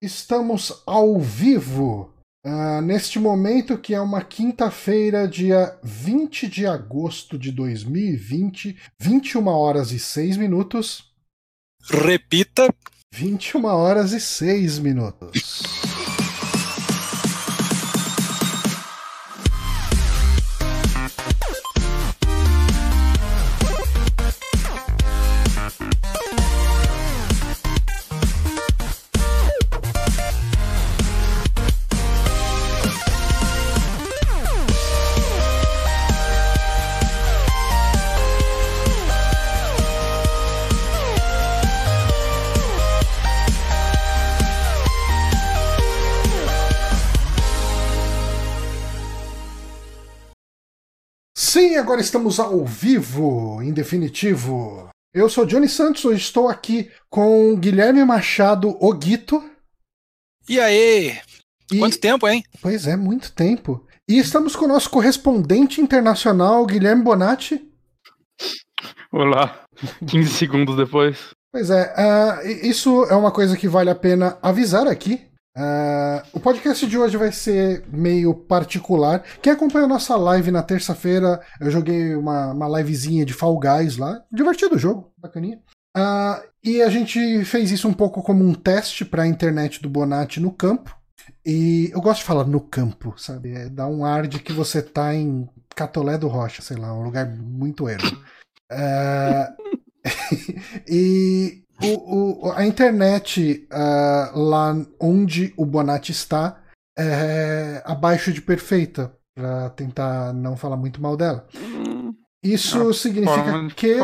Estamos ao vivo uh, neste momento que é uma quinta-feira, dia 20 de agosto de 2020, 21 horas e 6 minutos. Repita: 21 horas e 6 minutos. Agora estamos ao vivo, em definitivo. Eu sou Johnny Santos, hoje estou aqui com Guilherme Machado Oguito. E aí? E... Quanto tempo, hein? Pois é, muito tempo. E estamos com o nosso correspondente internacional, Guilherme Bonatti. Olá, 15 segundos depois. Pois é, uh, isso é uma coisa que vale a pena avisar aqui. Uh, o podcast de hoje vai ser meio particular. Quem acompanha a nossa live na terça-feira, eu joguei uma, uma livezinha de Fall Guys lá. Divertido o jogo, bacaninha. Uh, e a gente fez isso um pouco como um teste para a internet do Bonatti no campo. E eu gosto de falar no campo, sabe? É, dá um ar de que você tá em Catolé do Rocha, sei lá, um lugar muito ermo. Uh, e o, o, a internet uh, lá onde o Bonatti está é abaixo de perfeita, para tentar não falar muito mal dela. Isso ah, significa que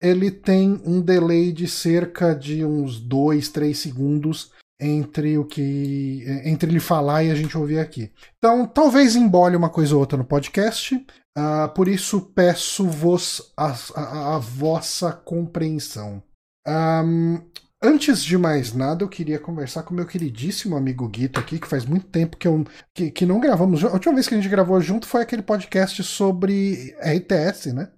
ele tem um delay de cerca de uns 2, 3 segundos entre o que entre ele falar e a gente ouvir aqui. Então, talvez embole uma coisa ou outra no podcast. Uh, por isso peço-vos a, a, a vossa compreensão. Um, antes de mais nada, eu queria conversar com meu queridíssimo amigo Guito aqui, que faz muito tempo que, eu, que, que não gravamos. A última vez que a gente gravou junto foi aquele podcast sobre RTS, né?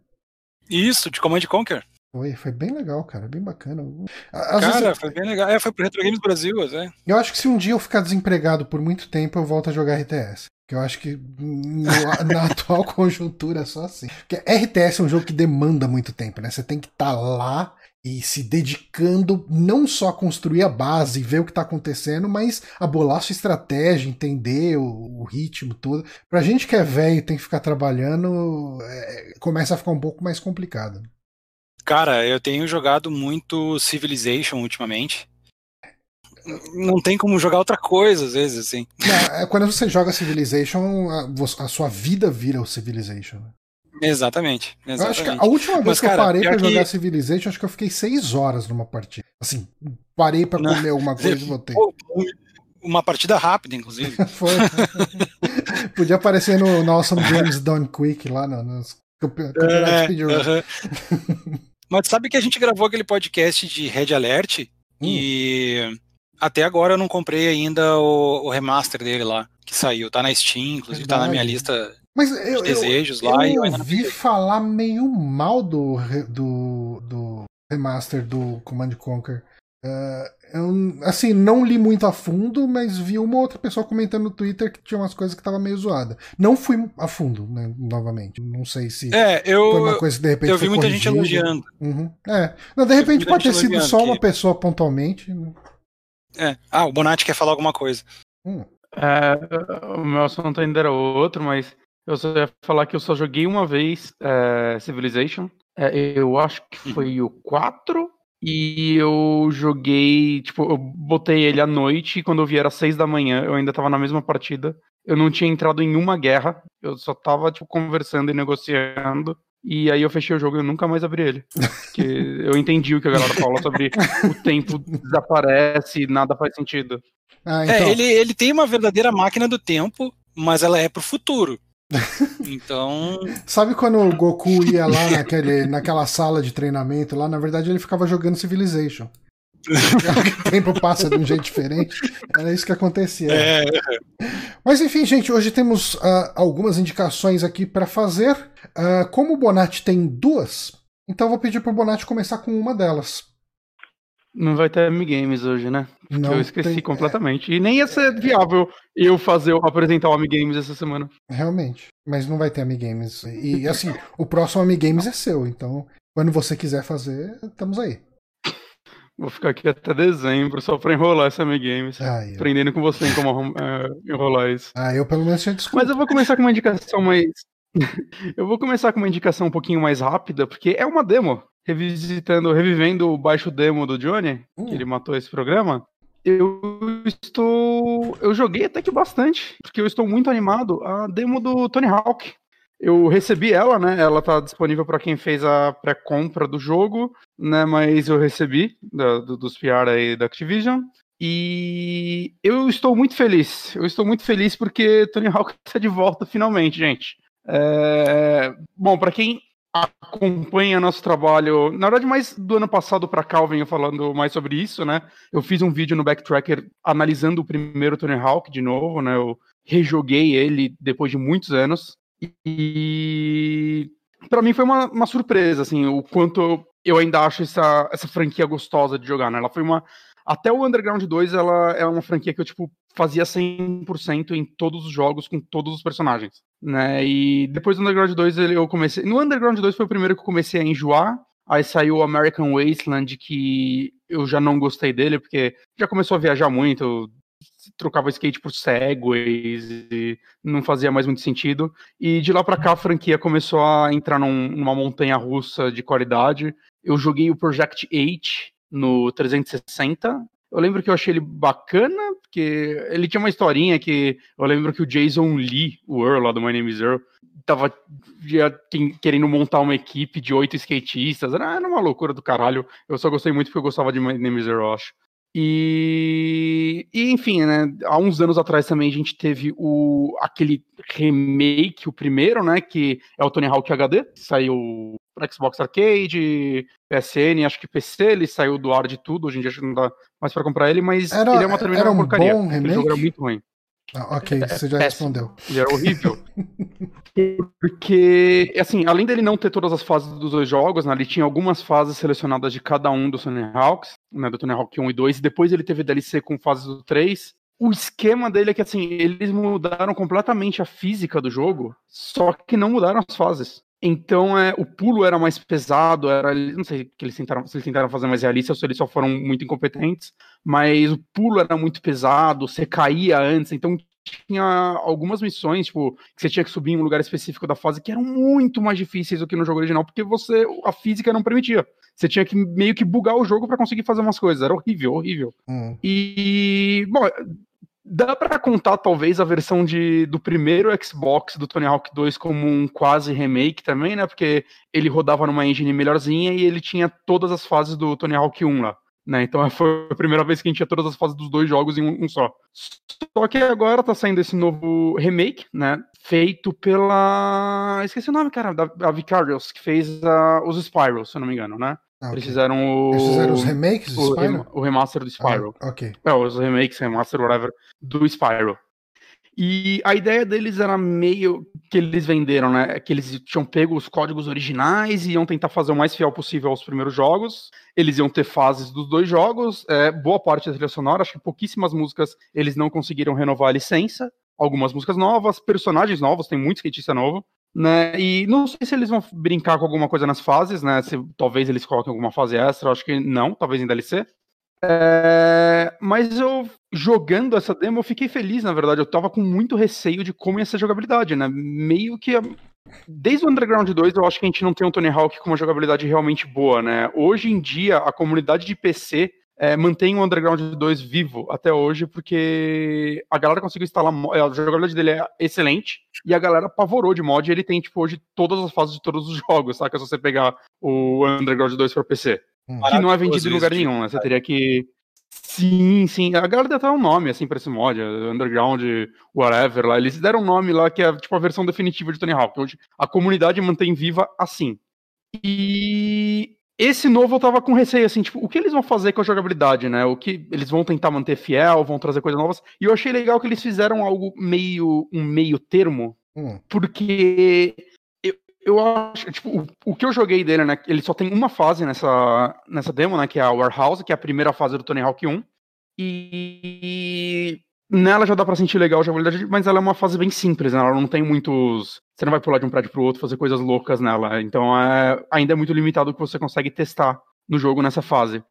Isso, de Command Conquer. Foi, foi bem legal, cara, bem bacana. Às cara, vezes... foi bem legal. É, foi pro Retro Games Brasil, é. Eu acho que se um dia eu ficar desempregado por muito tempo, eu volto a jogar RTS. Que eu acho que no, na atual conjuntura é só assim. Porque RTS é um jogo que demanda muito tempo, né? Você tem que estar tá lá e se dedicando não só a construir a base e ver o que está acontecendo, mas a bolar sua estratégia, entender o, o ritmo todo. Pra gente que é velho e tem que ficar trabalhando, é, começa a ficar um pouco mais complicado. Cara, eu tenho jogado muito Civilization ultimamente. Não tem como jogar outra coisa, às vezes, assim. Não, é, quando você joga Civilization, a, a sua vida vira o Civilization. Exatamente. exatamente. acho que a última vez Mas, que cara, eu parei pra que... jogar Civilization, acho que eu fiquei seis horas numa partida. Assim, parei pra comer alguma coisa e voltei. Uma partida rápida, inclusive. Foi. Podia aparecer no, no Awesome Games Done Quick lá no, nos campeonatos é. Uh -huh. Mas sabe que a gente gravou aquele podcast de Red Alert hum. e até agora eu não comprei ainda o, o, remaster dele lá, que saiu. Tá na Steam, inclusive Verdade. tá na minha lista mas eu, desejos eu, lá. Eu ouvi falar meio mal do, do, do remaster do Command Conquer. Uh, eu, assim, não li muito a fundo, mas vi uma outra pessoa comentando no Twitter que tinha umas coisas que tava meio zoada. Não fui a fundo, né, novamente. Não sei se é, eu, foi uma coisa que de repente. Eu vi muita gente elogiando. Uhum. É. Não, de repente pode ter sido só uma pessoa pontualmente. Né? É. Ah, o Bonatti quer falar alguma coisa. Hum. É, o meu assunto ainda era outro, mas eu só ia falar que eu só joguei uma vez é, Civilization. É, eu acho que uhum. foi o 4. E eu joguei, tipo, eu botei ele à noite e quando eu vi era 6 da manhã, eu ainda tava na mesma partida. Eu não tinha entrado em uma guerra, eu só tava, tipo, conversando e negociando. E aí eu fechei o jogo e eu nunca mais abri ele. Porque eu entendi o que a galera fala sobre o tempo desaparece e nada faz sentido. Ah, é, então... É, ele, ele tem uma verdadeira máquina do tempo, mas ela é pro futuro. Então. Sabe quando o Goku ia lá naquele, naquela sala de treinamento lá? Na verdade, ele ficava jogando Civilization. o tempo passa de um jeito diferente. Era isso que acontecia. É. Mas enfim, gente, hoje temos uh, algumas indicações aqui para fazer. Uh, como o Bonatti tem duas, então vou pedir para o Bonatti começar com uma delas. Não vai ter Amigames hoje, né? Porque Não eu esqueci tem- é. completamente. E nem ia ser viável eu fazer, apresentar o Amigames essa semana. Realmente. Mas não vai ter Amigames. E assim, o próximo Amigames é seu, então quando você quiser fazer, estamos aí. Vou ficar aqui até dezembro só pra enrolar esse Amigames. Ah, eu, Aprendendo com você em como é, enrolar isso. ah, eu pelo menos tinha desculpa. Mas eu vou começar com uma indicação mais. eu vou começar com uma indicação um pouquinho mais rápida, porque é uma demo. Revisitando, revivendo o baixo demo do Johnny, Hum. que ele matou esse programa. Eu estou. Eu joguei até que bastante, porque eu estou muito animado. A demo do Tony Hawk. Eu recebi ela, né? Ela tá disponível para quem fez a pré-compra do jogo, né? Mas eu recebi da- do- dos PR aí da Activision. E eu estou muito feliz. Eu estou muito feliz porque Tony Hawk está de volta finalmente, gente. É, Bom, para quem acompanha nosso trabalho, na verdade, mais do ano passado para cá eu venho falando mais sobre isso, né? Eu fiz um vídeo no Backtracker analisando o primeiro Tony Hawk de novo, né? Eu rejoguei ele depois de muitos anos e para mim foi uma, uma surpresa, assim, o quanto eu, ainda acho essa, essa franquia gostosa de jogar, né? Ela foi uma até o Underground 2, ela é uma franquia que eu, tipo, fazia 100% em todos os jogos, com todos os personagens, né? E depois do Underground 2, ele- eu comecei... No Underground 2 foi o primeiro que eu comecei a enjoar, aí saiu o American Wasteland, que eu já não gostei dele, porque já começou a viajar muito, trocava skate por Segways, e não fazia mais muito sentido. E de lá pra cá, a franquia começou a entrar num- numa montanha russa de qualidade. Eu joguei o Project 8 no 360. Eu lembro que eu achei ele bacana, porque ele tinha uma historinha que eu lembro que o Jason Lee, o Earl lá do My Name is Earl, tava querendo montar uma equipe de oito skatistas. Era, uma loucura do caralho. Eu só gostei muito porque eu gostava de My Name is Earl, acho. E, e, enfim, né? Há uns anos atrás também a gente teve o aquele remake, o primeiro, né? Que é o Tony Hawk HD, que saiu para Xbox Arcade, PSN, acho que PC, ele saiu do ar de tudo, hoje em dia acho que não dá mais para comprar ele, mas Era- ele é uma tremenda era um porcaria. bom Aquele jogo era remake? muito ruim. Ah, ok, você já péssimo. respondeu. Ele era horrível. Porque, assim, além dele não ter todas as fases dos dois jogos, né, ele tinha algumas fases selecionadas de cada um dos Tony Hawks, né, do Tony Hawk 1 e 2, e depois ele teve DLC com fases do 3. O esquema dele é que, assim, eles mudaram completamente a física do jogo, só que não mudaram as fases. Então, é, o pulo era mais pesado, era, não sei que eles tentaram, se eles tentaram fazer mais realista ou se eles só foram muito incompetentes, mas o pulo era muito pesado, você caía antes, então tinha algumas missões, tipo, que você tinha que subir em um lugar específico da fase que eram muito mais difíceis do que no jogo original, porque você a física não permitia. Você tinha que meio que bugar o jogo para conseguir fazer umas coisas. Era horrível, horrível. Hum. E, bom, dá pra contar talvez a versão de, do primeiro Xbox do Tony Hawk 2 como um quase remake também, né? Porque ele rodava numa engine melhorzinha e ele tinha todas as fases do Tony Hawk 1 lá. Né, então foi a primeira vez que a gente tinha todas as fases dos dois jogos em um, um só. Só que agora tá saindo esse novo remake, né? Feito pela. Esqueci o nome, cara, da a Vicarious, que fez ah, os Spyro, se eu não me engano, né? Ah, Eles ok. fizeram o. Eles fizeram os remakes do o, Spyro? o remaster do Spyro. Ah, ok. É, os remakes, remaster, whatever, do Spyro. E a ideia deles era meio que eles venderam, né? Que eles tinham pego os códigos originais e iam tentar fazer o mais fiel possível aos primeiros jogos. Eles iam ter fases dos dois jogos, é, boa parte da trilha sonora, acho que pouquíssimas músicas eles não conseguiram renovar a licença. Algumas músicas novas, personagens novos, tem muito skatista novo. Né? E não sei se eles vão brincar com alguma coisa nas fases, né? Se talvez eles coloquem alguma fase extra, acho que não, talvez em DLC. É, mas eu jogando essa demo, eu fiquei feliz, na verdade. Eu tava com muito receio de como ia ser a jogabilidade, né? Meio que. Desde o Underground 2, eu acho que a gente não tem um Tony Hawk com uma jogabilidade realmente boa, né? Hoje em dia, a comunidade de PC é, mantém o Underground 2 vivo até hoje, porque a galera conseguiu instalar. mo- A jogabilidade dele é excelente e a galera apavorou de mod. Ele tem, tipo, hoje todas as fases de todos os jogos, saca? Se você pegar o Underground 2 para PC que não é vendido em lugar nenhum, né? Você teria que. Sim, sim. A galera deu até um nome, assim, pra esse mod, Underground, whatever, lá. Eles deram um nome lá que é, tipo, a versão definitiva de Tony Hawk. Hoje a comunidade mantém viva assim. E esse novo eu tava com receio, assim, tipo, o que eles vão fazer com a jogabilidade, né? O que eles vão tentar manter fiel, vão trazer coisas novas. E eu achei legal que eles fizeram algo meio, um meio termo, Hum. porque eu, acho, tipo, o, o, que eu joguei dele, né? Ele só tem uma fase nessa, nessa demo, né? Que é a Warehouse, que é a primeira fase do Tony Hawk 1. E nela já dá pra sentir legal a jogabilidade, mas ela é uma fase bem simples, né? Ela não tem muitos. Você não vai pular de um prédio pro outro, fazer coisas loucas nela. Então é, ainda é muito limitado o que você consegue testar no jogo nessa fase.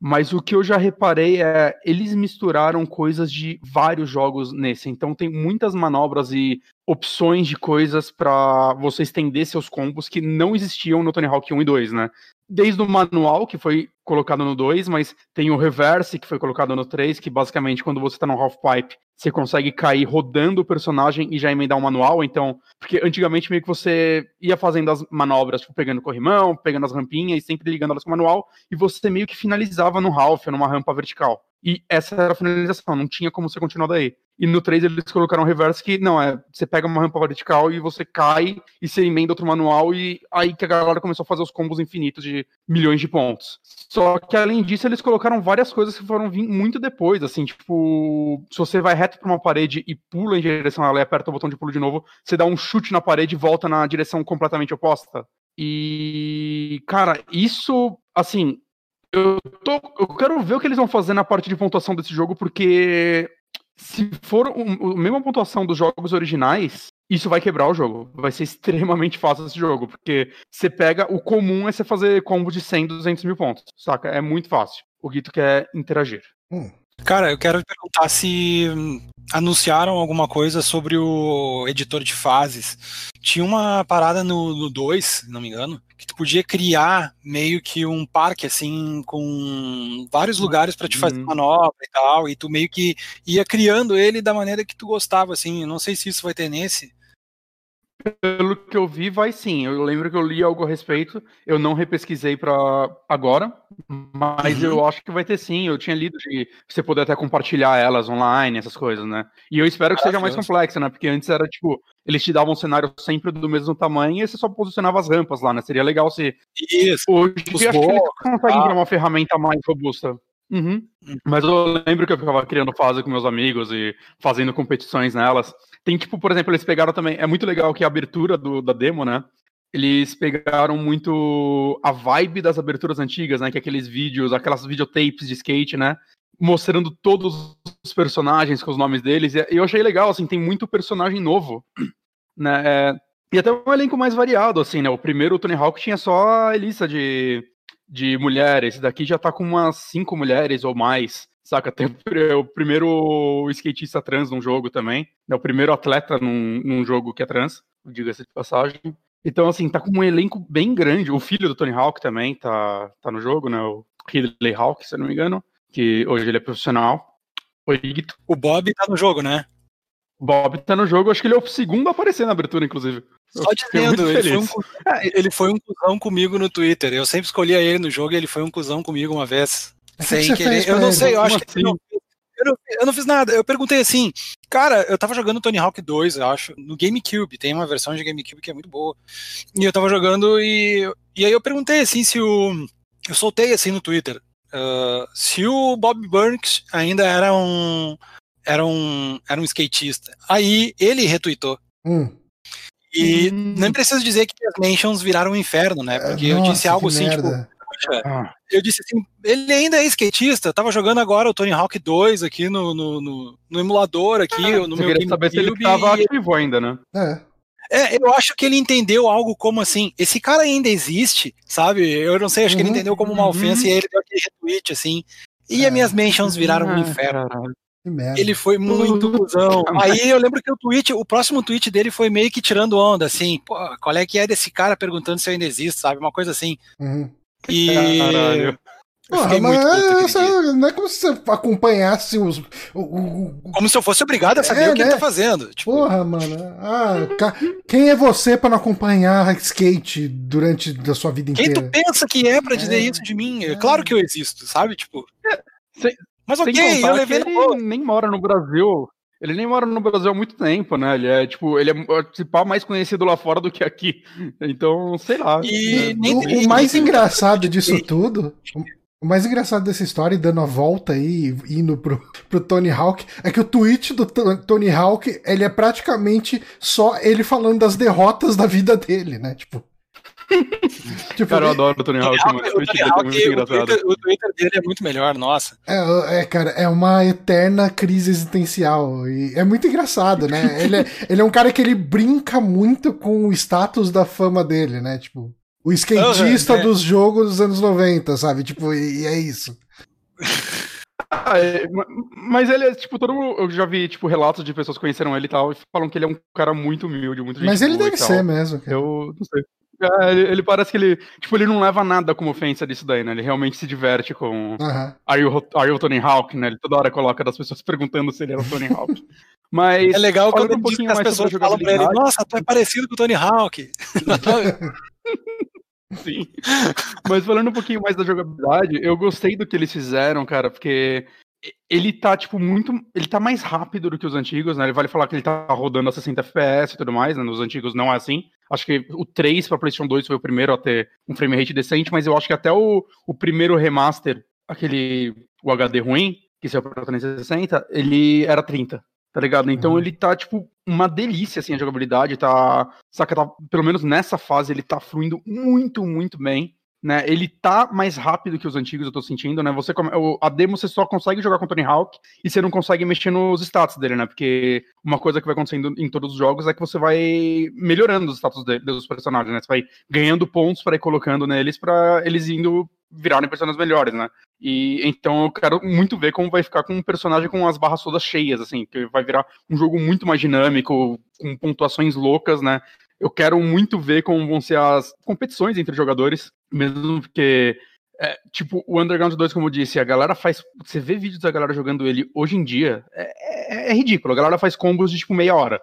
Mas o que eu já reparei é eles misturaram coisas de vários jogos nesse. Então tem muitas manobras e opções de coisas para você estender seus combos que não existiam no Tony Hawk 1 e 2, né? Desde o manual, que foi colocado no 2, mas tem o reverse, que foi colocado no 3, que basicamente quando você tá no half pipe, você consegue cair rodando o personagem e já emendar um manual, então, porque antigamente meio que você ia fazendo as manobras, tipo, pegando corrimão, pegando as rampinhas e sempre ligando elas com o manual, e você meio que finalizava no half, numa rampa vertical. E essa era a finalização, não tinha como você continuar daí. E no 3 eles colocaram um reverse que, não, é, você pega uma rampa vertical e você cai e você emenda outro manual e aí que a galera começou a fazer os combos infinitos de milhões de pontos. Só que além disso, eles colocaram várias coisas que foram vir muito depois, assim, tipo, se você vai reto pra uma parede e pula em direção a ela e aperta o botão de pulo de novo, você dá um chute na parede e volta na direção completamente oposta. E, cara, isso, assim, eu, tô, eu quero ver o que eles vão fazer na parte de pontuação desse jogo, porque se for a mesma pontuação dos jogos originais, isso vai quebrar o jogo. Vai ser extremamente fácil esse jogo, porque você pega. O comum é você fazer combo de 100, 200 mil pontos, saca? É muito fácil. O Guito quer interagir. Hum. Cara, eu quero perguntar se hum, anunciaram alguma coisa sobre o editor de fases. Tinha uma parada no 2, se não me engano, que tu podia criar meio que um parque assim com vários lugares para te fazer uhum. manobra e tal, e tu meio que ia criando ele da maneira que tu gostava assim. Eu não sei se isso vai ter nesse. Pelo que eu vi, vai sim. Eu lembro que eu li algo a respeito. Eu não repesquisei para agora, mas uhum. eu acho que vai ter sim. Eu tinha lido de você poder até compartilhar elas online, essas coisas, né? E eu espero que seja mais complexo, né? Porque antes era tipo, eles te davam um cenário sempre do mesmo tamanho e você só posicionava as rampas lá, né? Seria legal se. Isso. Hoje eu acho que eles conseguem ah. uma ferramenta mais robusta. Uhum. uhum. Mas eu lembro que eu ficava criando fase com meus amigos e fazendo competições nelas. Tem, tipo, por exemplo, eles pegaram também. É muito legal que a abertura do, da demo, né? Eles pegaram muito a vibe das aberturas antigas, né? Que é aqueles vídeos, aquelas videotapes de skate, né? Mostrando todos os personagens com os nomes deles. E eu achei legal, assim, tem muito personagem novo, né? É, e até um elenco mais variado, assim, né? O primeiro Tony Hawk tinha só a lista de, de mulheres. Esse daqui já tá com umas cinco mulheres ou mais. Saca? Tem o primeiro skatista trans num jogo também. É o primeiro atleta num, num jogo que é trans, diga-se de passagem. Então, assim, tá com um elenco bem grande. O filho do Tony Hawk também tá, tá no jogo, né? O Ridley Hawk, se eu não me engano. Que hoje ele é profissional. Oi, O Bob tá no jogo, né? O Bob tá no jogo, acho que ele é o segundo a aparecer na abertura, inclusive. Só dizendo, ele foi, um, ele foi um cuzão comigo no Twitter. Eu sempre escolhia ele no jogo e ele foi um cuzão comigo uma vez. Sem que querer. Eu não sei, eu acho que. Não, eu, não, eu não fiz nada. Eu perguntei assim, cara, eu tava jogando Tony Hawk 2, eu acho, no GameCube. Tem uma versão de GameCube que é muito boa. E eu tava jogando e. E aí eu perguntei assim se o. Eu soltei assim no Twitter. Uh, se o Bob Burns ainda era um. Era um, era um skatista. Aí ele retweetou. Hum. E hum. nem preciso dizer que as mentions viraram um inferno, né? Porque Nossa, eu disse algo assim, tipo, merda. tipo ah. eu disse assim, ele ainda é skatista, tava jogando agora o Tony Hawk 2 aqui no, no, no, no emulador aqui, ah, no meu queria saber se ele tava ativo ainda, né? É. É, eu acho que ele entendeu algo como assim, esse cara ainda existe, sabe? Eu não sei, acho uhum, que ele uhum. entendeu como uma uhum. ofensa uhum. e aí ele deu aquele retweet, assim. E é. as minhas mentions viraram um inferno. Ele foi muito cuzão. Aí eu lembro que o tweet, o próximo tweet dele foi meio que tirando onda, assim, pô, qual é que é desse cara perguntando se eu ainda existo, sabe? Uma coisa assim. Uhum. E. Caralho. Porra, mas não é como se você acompanhasse os. O, o, como se eu fosse obrigado a saber é, o que né? ele tá fazendo. Tipo... Porra, mano. Ah, quem é você para não acompanhar skate durante a sua vida inteira? Quem tu pensa que é para dizer é, isso de mim? É. Claro que eu existo, sabe? Tipo. Sem, mas ok, eu levei. Ele nem mora no Brasil. Ele nem mora no Brasil há muito tempo, né? Ele é, tipo, ele é participar mais conhecido lá fora do que aqui. Então, sei lá. E, né? o, o, mais engraçado disso tudo. O mais engraçado dessa história, dando a volta aí, indo pro, pro Tony Hawk, é que o tweet do Tony Hawk, ele é praticamente só ele falando das derrotas da vida dele, né? Tipo. tipo, cara, eu adoro o Tony Hawk, mano. O, Tony Hawk, é o, Twitter, o Twitter dele é muito melhor, nossa. É, é, cara, é uma eterna crise existencial. E é muito engraçado, né? ele, é, ele é um cara que ele brinca muito com o status da fama dele, né? Tipo. O skatista uhum, dos jogos dos anos 90, sabe? Tipo, e, e é isso. Ah, é, mas ele é, tipo, todo mundo. Eu já vi, tipo, relatos de pessoas que conheceram ele e tal, e falam que ele é um cara muito humilde, muito Mas ele deve ser mesmo. Cara. Eu não sei. É, ele, ele, parece que ele. Tipo, ele não leva nada como ofensa disso daí, né? Ele realmente se diverte com. Uhum. Are, you, are you Tony Hawk, né? Ele toda hora coloca das pessoas perguntando se ele era o Tony Hawk. Mas. É legal quando um pouquinho as pessoas falam pra ele: Nossa, tu é parecido com o Tony Hawk. Sim. Mas falando um pouquinho mais da jogabilidade, eu gostei do que eles fizeram, cara, porque ele tá, tipo, muito. Ele tá mais rápido do que os antigos, né? Ele vale falar que ele tá rodando a 60 FPS e tudo mais, né? Nos antigos não é assim. Acho que o 3 pra PlayStation 2 foi o primeiro a ter um frame rate decente, mas eu acho que até o, o primeiro remaster, aquele. O HD ruim, que saiu pra 360, ele era 30 tá ligado? Então uhum. ele tá, tipo, uma delícia, assim, a jogabilidade, tá, saca, tá, pelo menos nessa fase ele tá fluindo muito, muito bem, né, ele tá mais rápido que os antigos, eu tô sentindo, né, você, a demo você só consegue jogar com Tony Hawk e você não consegue mexer nos status dele, né, porque uma coisa que vai acontecendo em todos os jogos é que você vai melhorando os status dele, dos personagens, né, você vai ganhando pontos para ir colocando neles para eles indo virarem personagens melhores, né? E então eu quero muito ver como vai ficar com um personagem com as barras todas cheias, assim, que vai virar um jogo muito mais dinâmico, com pontuações loucas, né? Eu quero muito ver como vão ser as competições entre jogadores, mesmo porque é, tipo, o Underground 2, como eu disse, a galera faz. Você vê vídeos da galera jogando ele hoje em dia, é, é, é ridículo. A galera faz combos de tipo meia hora.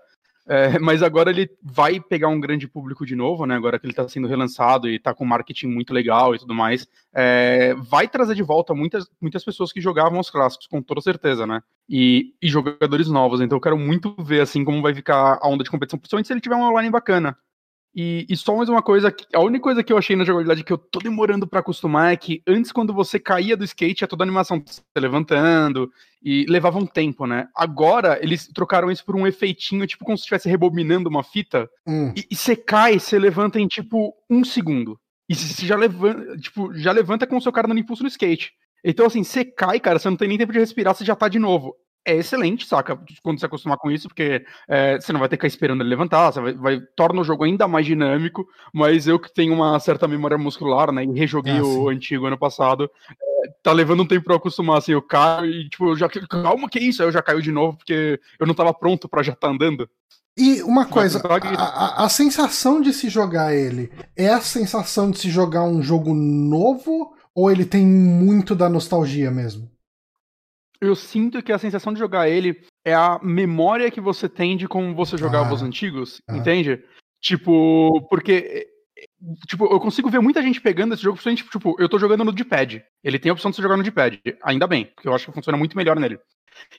É, mas agora ele vai pegar um grande público de novo, né? Agora que ele está sendo relançado e está com marketing muito legal e tudo mais. É, vai trazer de volta muitas, muitas pessoas que jogavam os clássicos, com toda certeza, né? E, e jogadores novos. Então eu quero muito ver assim como vai ficar a onda de competição, principalmente se ele tiver um online bacana. E, e, só mais uma coisa, a única coisa que eu achei na jogabilidade que eu tô demorando para acostumar é que antes, quando você caía do skate, é toda a animação se levantando e levava um tempo, né? Agora, eles trocaram isso por um efeitinho, tipo como se estivesse rebobinando uma fita. Hum. E, e você cai, você levanta em tipo um segundo. E você já levanta, tipo, já levanta com o seu cara dando impulso no skate. Então, assim, você cai, cara, você não tem nem tempo de respirar, você já tá de novo é excelente, saca? Quando se acostumar com isso, porque é, você não vai ter que ficar esperando ele levantar, você vai, vai, torna o jogo ainda mais dinâmico, mas eu que tenho uma certa memória muscular, né, e rejoguei ah, o antigo ano passado, é, tá levando um tempo pra eu acostumar, assim, eu caio e, tipo, eu já, calma, que isso? Aí eu já caio de novo, porque eu não tava pronto para já estar tá andando. E uma coisa, a, a, a, sensação de se jogar ele é a sensação de se jogar um jogo novo ou ele tem muito da nostalgia mesmo? Eu sinto que a sensação de jogar ele é a memória que você tem de como você jogava ah, os antigos, ah. entende? Tipo, porque tipo, eu consigo ver muita gente pegando esse jogo, principalmente, tipo, eu tô jogando no D-pad. Ele tem a opção de você jogar no D-pad, ainda bem, porque eu acho que funciona muito melhor nele.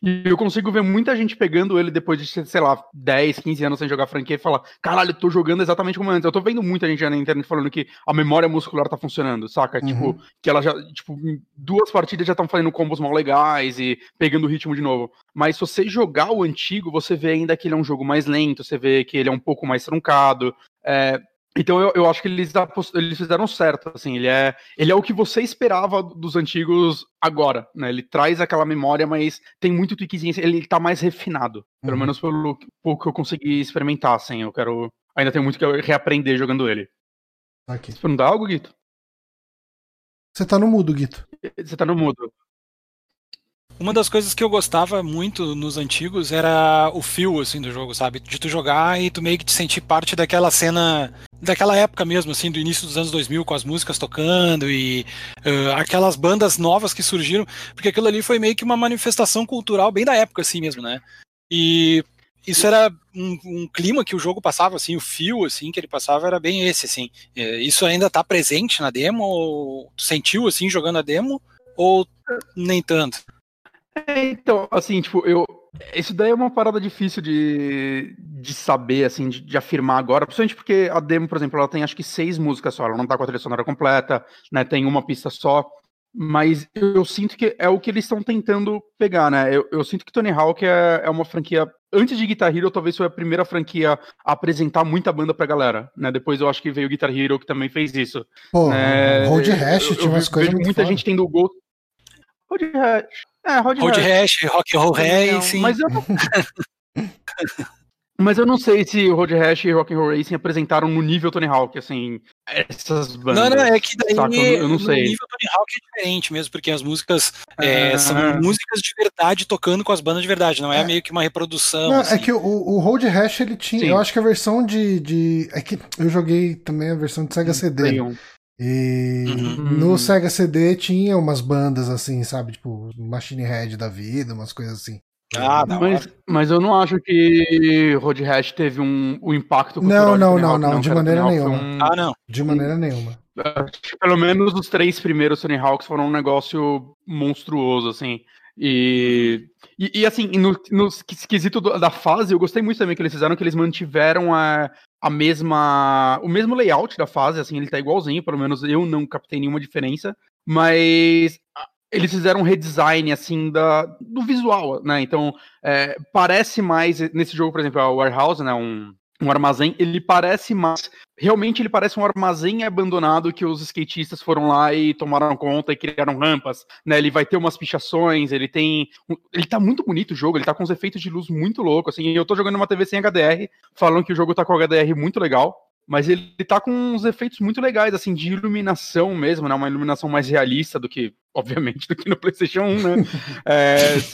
E eu consigo ver muita gente pegando ele depois de, sei lá, 10, 15 anos sem jogar franquia e falar: caralho, eu tô jogando exatamente como antes. Eu tô vendo muita gente na internet falando que a memória muscular tá funcionando, saca? Uhum. Tipo, que ela já, tipo, duas partidas já estão fazendo combos mal legais e pegando o ritmo de novo. Mas se você jogar o antigo, você vê ainda que ele é um jogo mais lento, você vê que ele é um pouco mais truncado. É, então eu, eu acho que eles, eles fizeram certo, assim, ele é, ele é o que você esperava dos antigos agora, né? Ele traz aquela memória, mas tem muito tweakzinho, ele tá mais refinado, pelo uhum. menos pelo pouco que eu consegui experimentar, assim, eu quero, ainda tenho muito que reaprender jogando ele. Aqui. Você perguntar algo, Guito? Você tá no mudo, Guito. Você tá no mudo. Uma das coisas que eu gostava muito nos antigos era o fio, assim, do jogo, sabe? De tu jogar e tu meio que te sentir parte daquela cena, daquela época mesmo, assim, do início dos anos 2000, com as músicas tocando e uh, aquelas bandas novas que surgiram, porque aquilo ali foi meio que uma manifestação cultural bem da época, assim mesmo, né? E isso era um, um, clima que o jogo passava, assim, o fio, assim, que ele passava era bem esse, assim. É, isso ainda tá presente na demo? Ou tu sentiu, assim, jogando a demo? Ou nem tanto? É, então, assim, tipo, eu. Isso daí é uma parada difícil de, de saber, assim, de, de, afirmar agora, principalmente porque a demo, por exemplo, ela tem acho que seis músicas só, ela não tá com a trilha sonora completa, né? Tem uma pista só. Mas eu sinto que é o que eles estão tentando pegar, né? Eu, eu, sinto que Tony Hawk é, é uma franquia. Antes de Guitar Hero, talvez foi a primeira franquia a apresentar muita banda pra galera, né? Depois eu acho que veio Guitar Hero que também fez isso. Pô, é, Road Rash tinha umas coisas. Vejo muita gente tendo gol. Road Rash. É, Road, Road Rash, Rock and Roll Racing. Mas eu não... Mas eu não sei se o Road Rash e Rock and Roll Racing apresentaram no nível Tony Hawk, assim, essas bandas. Não, não, é que daí eu, eu não sei. o nível Tony Hawk é diferente mesmo, porque as músicas é, ah. são músicas de verdade tocando com as bandas de verdade, não é, é. meio que uma reprodução. Não, é assim. É que o, o Road Rash, ele tinha, Sim. eu acho que a versão de, de... É que eu joguei também a versão de Sega CD. E uhum. no Sega CD tinha umas bandas assim, sabe? Tipo, Machine Head da vida, umas coisas assim. Ah, não, mas, mas eu não acho que Road Rash teve um, um impacto Não, não, não, não, de maneira nenhuma. Um... Ah, não. De maneira nenhuma. Pelo menos os três primeiros Tony Hawks foram um negócio monstruoso, assim. E, e, e, assim, no, no esquisito da fase, eu gostei muito também que eles fizeram, que eles mantiveram a, a mesma. o mesmo layout da fase, assim, ele tá igualzinho, pelo menos eu não captei nenhuma diferença. Mas eles fizeram um redesign assim da, do visual, né? Então é, parece mais nesse jogo, por exemplo, a Warehouse, né? Um, um armazém, ele parece mais. Realmente ele parece um armazém abandonado que os skatistas foram lá e tomaram conta e criaram rampas, né? Ele vai ter umas pichações, ele tem. Ele tá muito bonito o jogo, ele tá com os efeitos de luz muito louco. Assim, eu tô jogando uma TV sem HDR, falando que o jogo tá com HDR muito legal. Mas ele tá com uns efeitos muito legais, assim, de iluminação mesmo, né? Uma iluminação mais realista do que, obviamente, do que no PlayStation 1, né?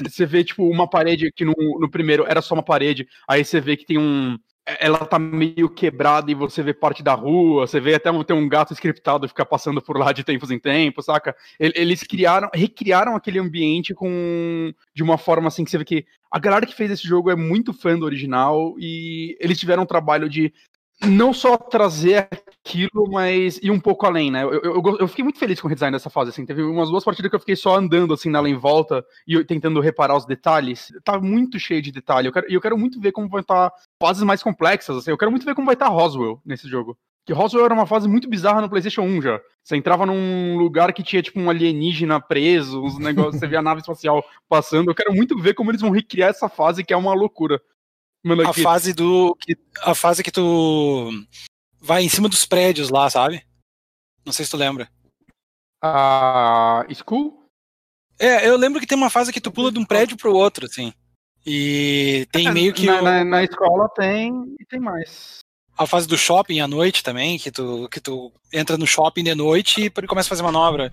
Você é, vê, tipo, uma parede que no, no primeiro era só uma parede, aí você vê que tem um, ela tá meio quebrada e você vê parte da rua, você vê até um, tem um gato scriptado ficar passando por lá de tempos em tempos, saca? Eles criaram, recriaram aquele ambiente com de uma forma assim que você vê que a galera que fez esse jogo é muito fã do original e eles tiveram um trabalho de não só trazer aquilo, mas ir um pouco além, né? Eu, eu, eu, fiquei muito feliz com o redesign dessa fase, assim. Teve umas duas partidas que eu fiquei só andando, assim, nela em volta e tentando reparar os detalhes. Tá muito cheio de detalhe. Eu quero, eu quero muito ver como vai estar fases mais complexas, assim. Eu quero muito ver como vai estar Roswell nesse jogo. Que Roswell era uma fase muito bizarra no PlayStation 1 já. Você entrava num lugar que tinha, tipo, um alienígena preso, uns negócios, você via a nave espacial passando. Eu quero muito ver como eles vão recriar essa fase, que é uma loucura. Mano, a fase do. A fase que tu vai em cima dos prédios lá, sabe? Não sei se tu lembra. A uh, School? É, eu lembro que tem uma fase que tu pula de um prédio pro outro, assim. E tem é, meio que. Na, o... na, na, escola tem e tem mais. A fase do shopping à noite também, que tu, que tu entra no shopping de noite e começa a fazer manobra.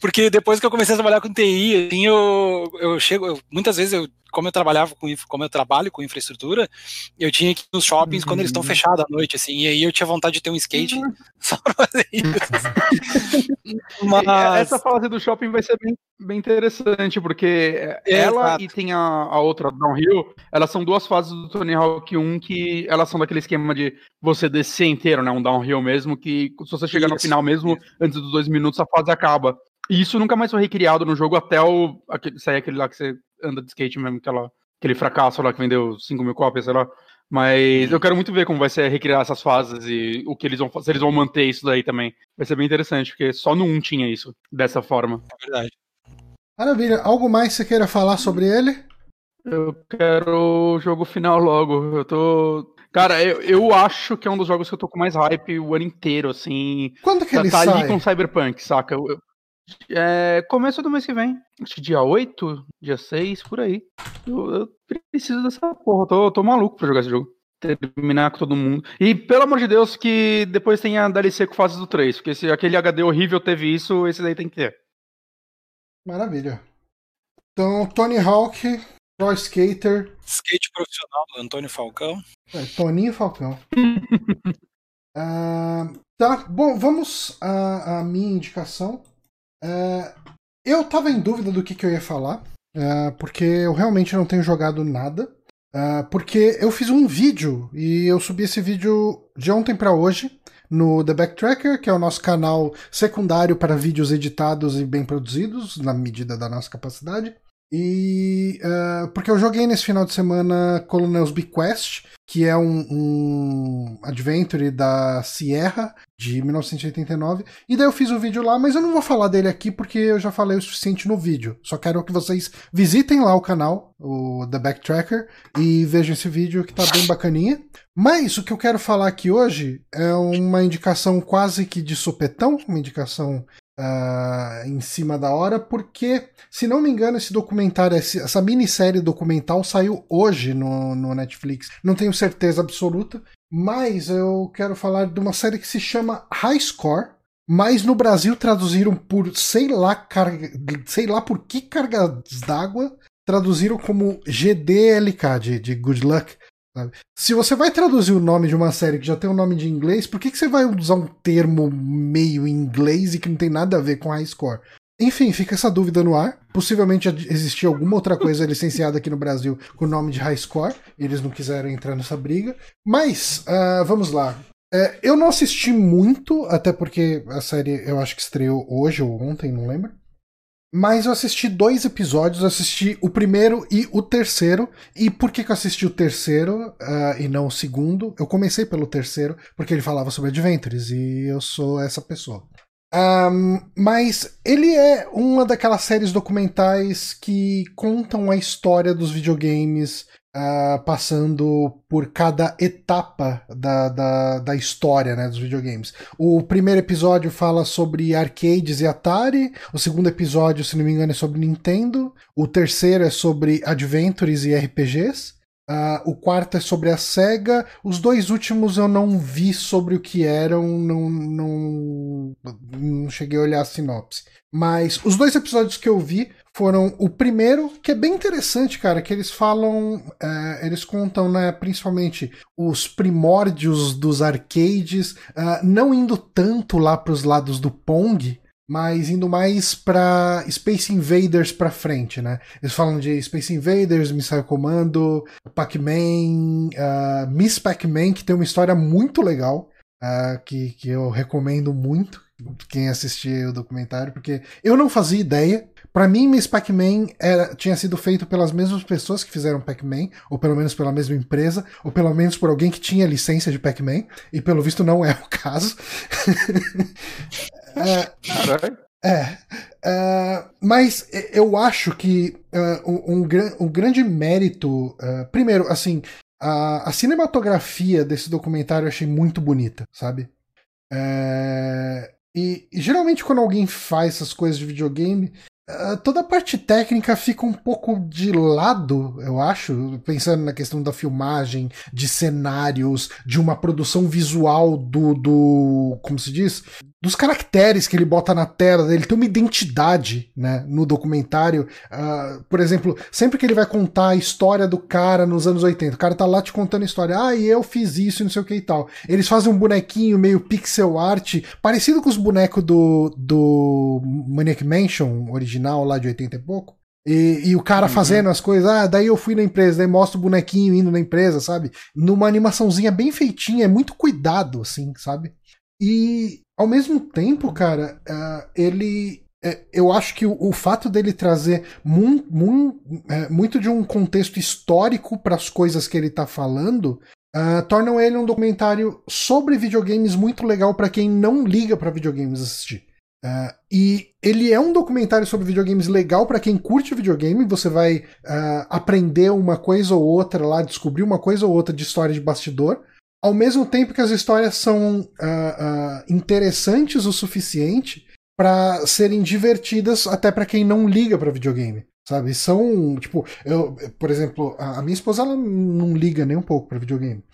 Porque depois que eu comecei a trabalhar com TI, assim, eu, eu chego. Eu, muitas vezes eu como eu trabalhava com como eu trabalho com infraestrutura, eu tinha que ir nos shoppings uhum. quando eles estão uhum. fechados à noite, assim, e aí eu tinha vontade de ter um skate uhum. só pra fazer isso. Mas... Essa fase do shopping vai ser bem, bem interessante, porque é, ela exato. e tem a, a outra, Downhill, elas são duas fases do Tony Hawk 1 que elas são daquele esquema de você descer inteiro, né? Um downhill mesmo, que se você chegar isso, no final mesmo, isso. antes dos dois minutos, a fase acaba. E isso nunca mais foi recriado no jogo até o, aquele, sair aquele lá que você anda de skate mesmo, aquela, aquele fracasso lá que vendeu 5 mil cópias, sei lá. Mas eu quero muito ver como vai ser recriar essas fases e o que eles vão fazer, eles vão manter isso daí também. Vai ser bem interessante, porque só no 1 tinha isso, dessa forma. É verdade. Maravilha. Algo mais que você queira falar sobre ele? Eu quero o jogo final logo. Eu tô. Cara, eu, eu acho que é um dos jogos que eu tô com mais hype o ano inteiro, assim. Quando que tá, ele tá sai? ali com Cyberpunk, saca? Eu, é, começo do mês que vem. Acho que dia 8, dia 6, por aí. Eu, eu preciso dessa porra. Tô, tô maluco pra jogar esse jogo. Terminar com todo mundo. E pelo amor de Deus, que depois tenha DLC com fases do 3. Porque se aquele HD horrível teve isso, esse daí tem que ter. Maravilha. Então, Tony Hawk, Pro Skater. Skate profissional do Antônio Falcão. É, Toninho Falcão. uh, tá, bom, vamos à, à minha indicação. É, eu tava em dúvida do que, que eu ia falar, uh, porque eu realmente não tenho jogado nada. Uh, porque eu fiz um vídeo e eu subi esse vídeo de ontem para hoje no The Backtracker, que é o nosso canal secundário para vídeos editados e bem produzidos, na medida da nossa capacidade. E uh, porque eu joguei nesse final de semana Colonel's Bequest, que é um, um adventure da Sierra de 1989, e daí eu fiz o um vídeo lá, mas eu não vou falar dele aqui porque eu já falei o suficiente no vídeo. Só quero que vocês visitem lá o canal, o The Backtracker, e vejam esse vídeo que tá bem bacaninha. Mas o que eu quero falar aqui hoje é uma indicação quase que de sopetão, uma indicação uh, em cima da hora, porque, se não me engano, esse documentário, essa minissérie documental saiu hoje no, no Netflix. Não tenho certeza absoluta, mas eu quero falar de uma série que se chama High Score. Mas no Brasil traduziram por sei lá, carga, sei lá por que cargas d'água, traduziram como GDLK, de, de Good Luck. Sabe? Se você vai traduzir o nome de uma série que já tem um nome de inglês, por que, que você vai usar um termo meio inglês e que não tem nada a ver com high score? Enfim, fica essa dúvida no ar. Possivelmente existia alguma outra coisa licenciada aqui no Brasil com o nome de High Score. Eles não quiseram entrar nessa briga. Mas, uh, vamos lá. É, eu não assisti muito, até porque a série eu acho que estreou hoje ou ontem, não lembro. Mas eu assisti dois episódios, assisti o primeiro e o terceiro. E por que, que eu assisti o terceiro uh, e não o segundo? Eu comecei pelo terceiro, porque ele falava sobre Adventures, e eu sou essa pessoa. Um, mas ele é uma daquelas séries documentais que contam a história dos videogames uh, passando por cada etapa da, da, da, história né, dos videogames. O primeiro episódio fala sobre arcades e Atari, o segundo episódio, se não me engano, é sobre Nintendo, o terceiro é sobre Adventures e RPGs. Uh, o quarto é sobre a SEGA. Os dois últimos eu não vi sobre o que eram, não, não, não cheguei a olhar a sinopse. Mas os dois episódios que eu vi foram o primeiro, que é bem interessante, cara, que eles falam, uh, eles contam, né, principalmente os primórdios dos arcades, uh, não indo tanto lá para os lados do Pong, mas indo mais para Space Invaders para frente, né? Eles falam de Space Invaders, Missile Commando, Pac-Man, uh, Miss Pac-Man, que tem uma história muito legal, uh, que, que eu recomendo muito quem assistir o documentário, porque eu não fazia ideia. Para mim, Miss Pac-Man tinha sido feito pelas mesmas pessoas que fizeram Pac-Man, ou pelo menos pela mesma empresa, ou pelo menos por alguém que tinha licença de Pac-Man, e pelo visto não é o caso. É, é, é, mas eu acho que uh, um, um, um, grande mérito. Uh, primeiro, assim, a, a, cinematografia desse documentário eu achei muito bonita, sabe? E, e, geralmente quando alguém faz essas coisas de videogame, Uh, toda a parte técnica fica um pouco de lado, eu acho, pensando na questão da filmagem, de cenários, de uma produção visual do, do como se diz, dos caracteres que ele bota na tela, ele tem uma identidade, né, no documentário. Uh, por exemplo, sempre que ele vai contar a história do cara nos anos 80, o cara tá lá te contando a história, ah, e eu fiz isso não sei o que e tal. Eles fazem um bonequinho meio pixel art, parecido com os bonecos do, do Maniac Mansion original lá de 80 e pouco. E, e, o cara uhum. fazendo as coisas, ah, daí eu fui na empresa, daí mostra o bonequinho indo na empresa, sabe? Numa animaçãozinha bem feitinha, é muito cuidado, assim, sabe? E ao mesmo tempo, cara, uh, ele. É, eu acho que o, o, fato dele trazer é, muito de um contexto histórico para as coisas que ele está falando uh, tornam ele um documentário sobre videogames muito legal para quem não liga para videogames assistir. Uh, e ele é um documentário sobre videogames legal para quem curte videogame. Você vai uh, aprender uma coisa ou outra lá, descobrir uma coisa ou outra de história de bastidor ao mesmo tempo que as histórias são uh, interessantes o suficiente para serem divertidas até para quem não liga para videogame, sabe? São, tipo, eu, por exemplo, a, minha esposa ela não liga nem um pouco para videogame.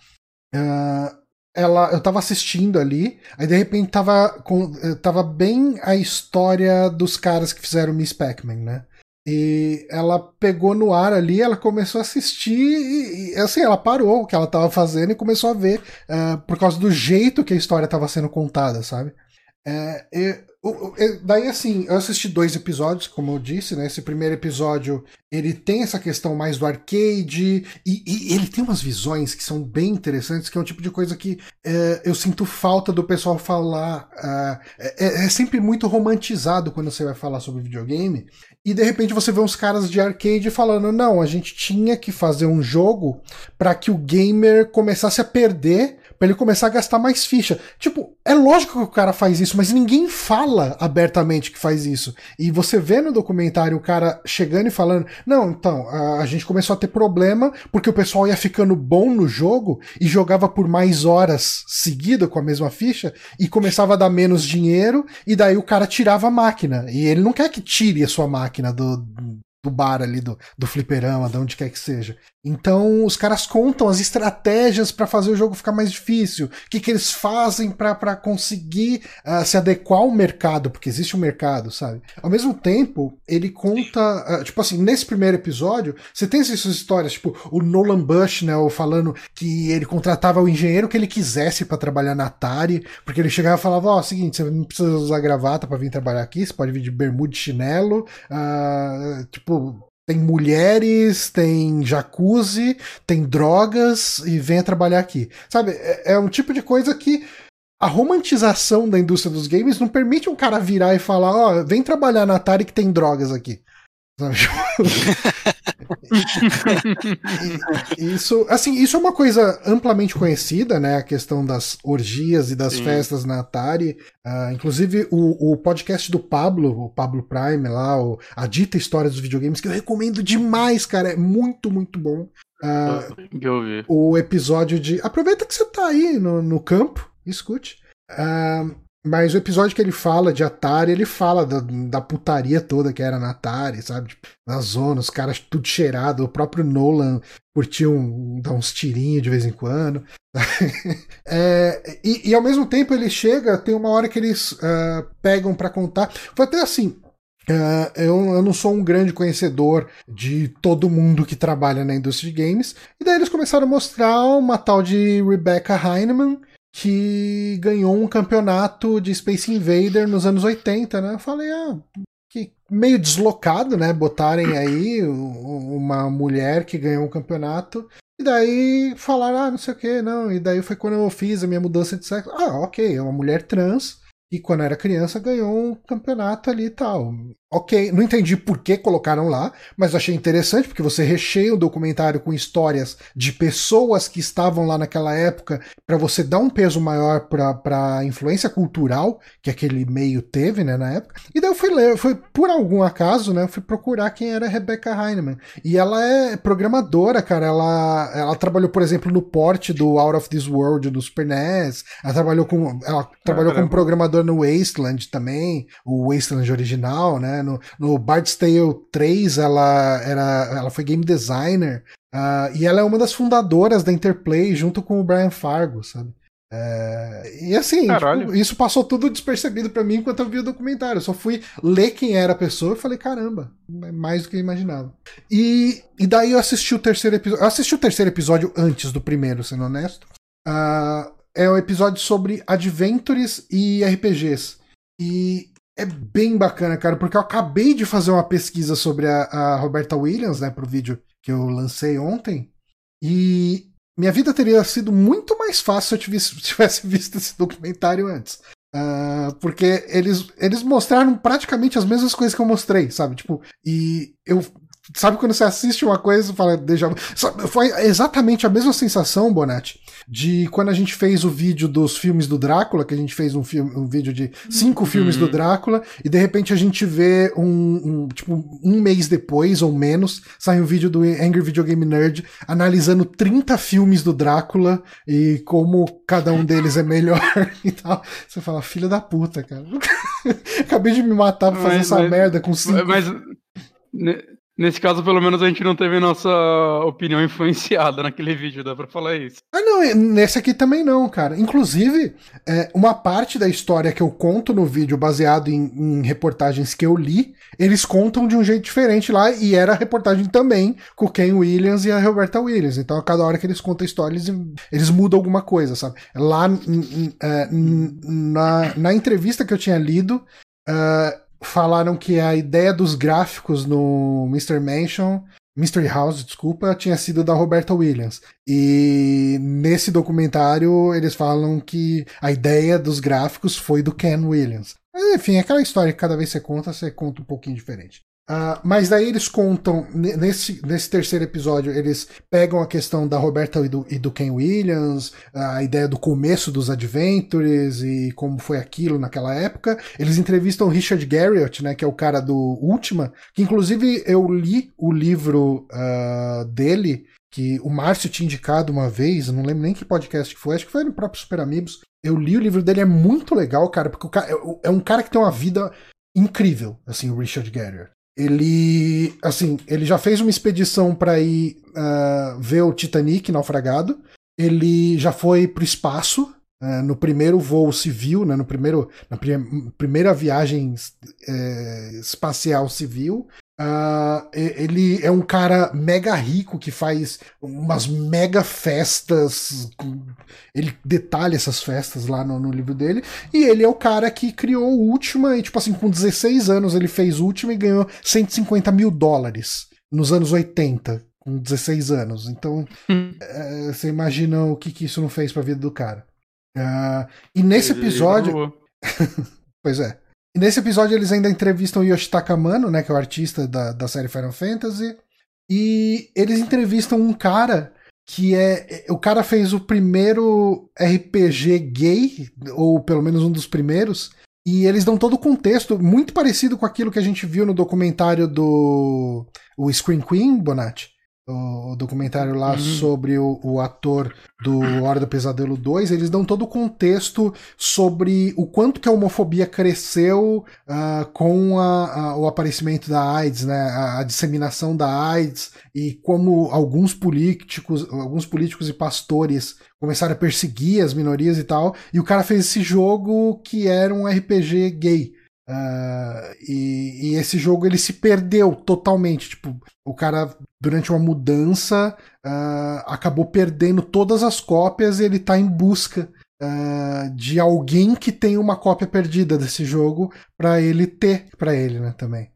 Uh, ela, eu tava assistindo ali, aí de repente tava, com, tava bem a história dos caras que fizeram Miss Pac-Man, né? E ela pegou no ar ali, ela começou a assistir e, e assim, ela parou o que ela estava fazendo e começou a ver uh, por causa do jeito que a história estava sendo contada, sabe? É, e, daí assim, eu assisti dois episódios, como eu disse, né? Esse primeiro episódio ele tem essa questão mais do arcade e, e ele tem umas visões que são bem interessantes, que é um tipo de coisa que é, eu sinto falta do pessoal falar. Uh, é, é sempre muito romantizado quando você vai falar sobre videogame e de repente você vê uns caras de arcade falando: não, a gente tinha que fazer um jogo para que o gamer começasse a perder para ele começar a gastar mais ficha. Tipo, é lógico que o cara faz isso, mas ninguém fala abertamente que faz isso. E você vê no documentário o cara chegando e falando: Não, então, a, gente começou a ter problema porque o pessoal ia ficando bom no jogo e jogava por mais horas seguida com a mesma ficha e começava a dar menos dinheiro, e daí o cara tirava a máquina. E ele não quer que tire a sua máquina do, do bar ali, do, do fliperama, de onde quer que seja. Então os caras contam as estratégias para fazer o jogo ficar mais difícil, o que, que eles fazem para conseguir uh, se adequar ao mercado, porque existe um mercado, sabe? Ao mesmo tempo, ele conta, uh, tipo assim, nesse primeiro episódio, você tem essas histórias, tipo o Nolan Bushnell falando que ele contratava o engenheiro que ele quisesse para trabalhar na Atari, porque ele chegava e falava: Ó, oh, seguinte, você não precisa usar gravata para vir trabalhar aqui, você pode vir de bermuda e chinelo, uh, tipo tem mulheres, tem jacuzzi, tem drogas e venha trabalhar aqui. Sabe, é, é um tipo de coisa que a romantização da indústria dos games não permite um cara virar e falar, ó, oh, vem trabalhar na Atari que tem drogas aqui. Isso, assim, isso é uma coisa amplamente conhecida, né? A questão das orgias e das Sim. festas na Atari. Uh, inclusive, o, o podcast do Pablo, o Pablo Prime lá, o, a dita história dos videogames, que eu recomendo demais, cara. É muito, muito bom. Uh, o episódio de. Aproveita que você tá aí no, no campo, escute. Uh, mas o episódio que ele fala de Atari, ele fala da, da putaria toda que era na Atari, sabe? Tipo, na zona, os caras tudo cheirado. O próprio Nolan curtia um, dar uns tirinhos de vez em quando. é, e, e, ao mesmo tempo ele chega, tem uma hora que eles uh, pegam para contar. Foi até assim. Uh, eu, eu não sou um grande conhecedor de todo mundo que trabalha na indústria de games. E daí eles começaram a mostrar uma tal de Rebecca Heinemann que ganhou um campeonato de Space Invader nos anos 80, né? Eu falei, ah, que meio deslocado, né? Botarem aí uma mulher que ganhou um campeonato. E daí falaram, ah, não sei o que, não. E daí foi quando eu fiz a minha mudança de sexo. Ah, ok, é uma mulher trans. E quando era criança ganhou um campeonato ali e tal ok, não entendi por que colocaram lá, mas achei interessante porque você recheia o documentário com histórias de pessoas que estavam lá naquela época para você dar um peso maior para a influência cultural que aquele meio teve, né, na época. E daí eu fui ler, foi por algum acaso, né, eu fui procurar quem era Rebecca Heinemann. E ela é programadora, cara, ela, ela trabalhou, por exemplo, no porte do Out of This World do Super NES, ela trabalhou com ela trabalhou ah, como programador no Wasteland também, o Wasteland original, né, no, no Bard's Tale 3, ela, era, ela foi game designer. Uh, e ela é uma das fundadoras da Interplay, junto com o Brian Fargo, sabe? É, e assim, tipo, isso passou tudo despercebido para mim enquanto eu vi o documentário. Eu só fui ler quem era a pessoa e falei, caramba, é mais do que eu imaginava. E, e daí eu assisti o terceiro episódio. Eu assisti o terceiro episódio antes do primeiro, sendo honesto. Uh, é o um episódio sobre adventures e RPGs. E é bem bacana, cara, porque eu acabei de fazer uma pesquisa sobre a, a Roberta Williams, né, pro vídeo que eu lancei ontem. E minha vida teria sido muito mais fácil se eu tivesse, visto esse documentário antes. Uh, porque eles, eles mostraram praticamente as mesmas coisas que eu mostrei, sabe? Tipo, e eu Sabe quando você assiste uma coisa e fala, deixa. Foi exatamente a mesma sensação, Bonatti, de quando a gente fez o vídeo dos filmes do Drácula, que a gente fez um, filme, um vídeo de cinco uhum. filmes do Drácula, e de repente a gente vê um, um, tipo, um mês depois ou menos, sai um vídeo do Angry Video Game Nerd analisando 30 filmes do Drácula e como cada um deles é melhor e tal. Você fala, filha da puta, cara. Acabei de me matar pra fazer mas, essa mas, merda com cinco. Mas. Nesse caso, pelo menos, a gente não teve nossa opinião influenciada naquele vídeo, dá pra falar isso. Ah, não, nesse aqui também não, cara. Inclusive, é, uma parte da história que eu conto no vídeo, baseado em, em, reportagens que eu li, eles contam de um jeito diferente lá, e era reportagem também com o Ken Williams e a Roberta Williams. Então, a cada hora que eles contam a história, eles, eles mudam alguma coisa, sabe? Lá é, na, na entrevista que eu tinha lido. Uh, falaram que a ideia dos gráficos no Mr. Mansion, Mystery House, desculpa, tinha sido da Roberta Williams. E nesse documentário eles falam que a ideia dos gráficos foi do Ken Williams. Mas enfim, é aquela história que cada vez você conta, você conta um pouquinho diferente. Uh, mas daí eles contam, nesse, nesse terceiro episódio, eles pegam a questão da Roberta e do, e do Ken Williams, a ideia do começo dos Adventures e como foi aquilo naquela época. Eles entrevistam o Richard Garriott, né, que é o cara do Última, que inclusive eu li o livro uh, dele, que o Márcio tinha indicado uma vez, não lembro nem que podcast que foi, acho que foi no próprio Super Amigos. Eu li o livro dele, é muito legal, cara, porque cara, é, é um cara que tem uma vida incrível, assim, o Richard Garriott. Ele, assim, ele já fez uma expedição para ir uh, ver o Titanic naufragado. Ele já foi para o espaço uh, no primeiro voo civil, né, no primeiro, na primeira viagem uh, espacial civil. Uh, ele é um cara mega rico que faz umas mega festas. Ele detalha essas festas lá no, no, livro dele. E ele é o cara que criou o Última. E, tipo assim, com 16 anos ele fez Última e ganhou 150 mil dólares nos anos 80, com 16 anos. Então, é, você imagina o que, que isso não fez pra vida do cara. Uh, e nesse episódio. pois é. E nesse episódio eles ainda entrevistam o Yoshitaka Mano, né, que é o artista da, da série Final Fantasy. E eles entrevistam um cara que é. O cara fez o primeiro RPG gay, ou pelo menos um dos primeiros. E eles dão todo o contexto, muito parecido com aquilo que a gente viu no documentário do o Screen Queen, Bonatti o documentário lá uhum. sobre o, o, ator do Hora do Pesadelo 2, eles dão todo o contexto sobre o quanto que a homofobia cresceu uh, com a, a, o aparecimento da AIDS, né, a, a, disseminação da AIDS e como alguns políticos, alguns políticos e pastores começaram a perseguir as minorias e tal, e o cara fez esse jogo que era um RPG gay. Uh, e, e, esse jogo ele se perdeu totalmente. Tipo, o cara, durante uma mudança, uh, acabou perdendo todas as cópias e ele tá em busca uh, de alguém que tem uma cópia perdida desse jogo para ele ter para ele, né, também.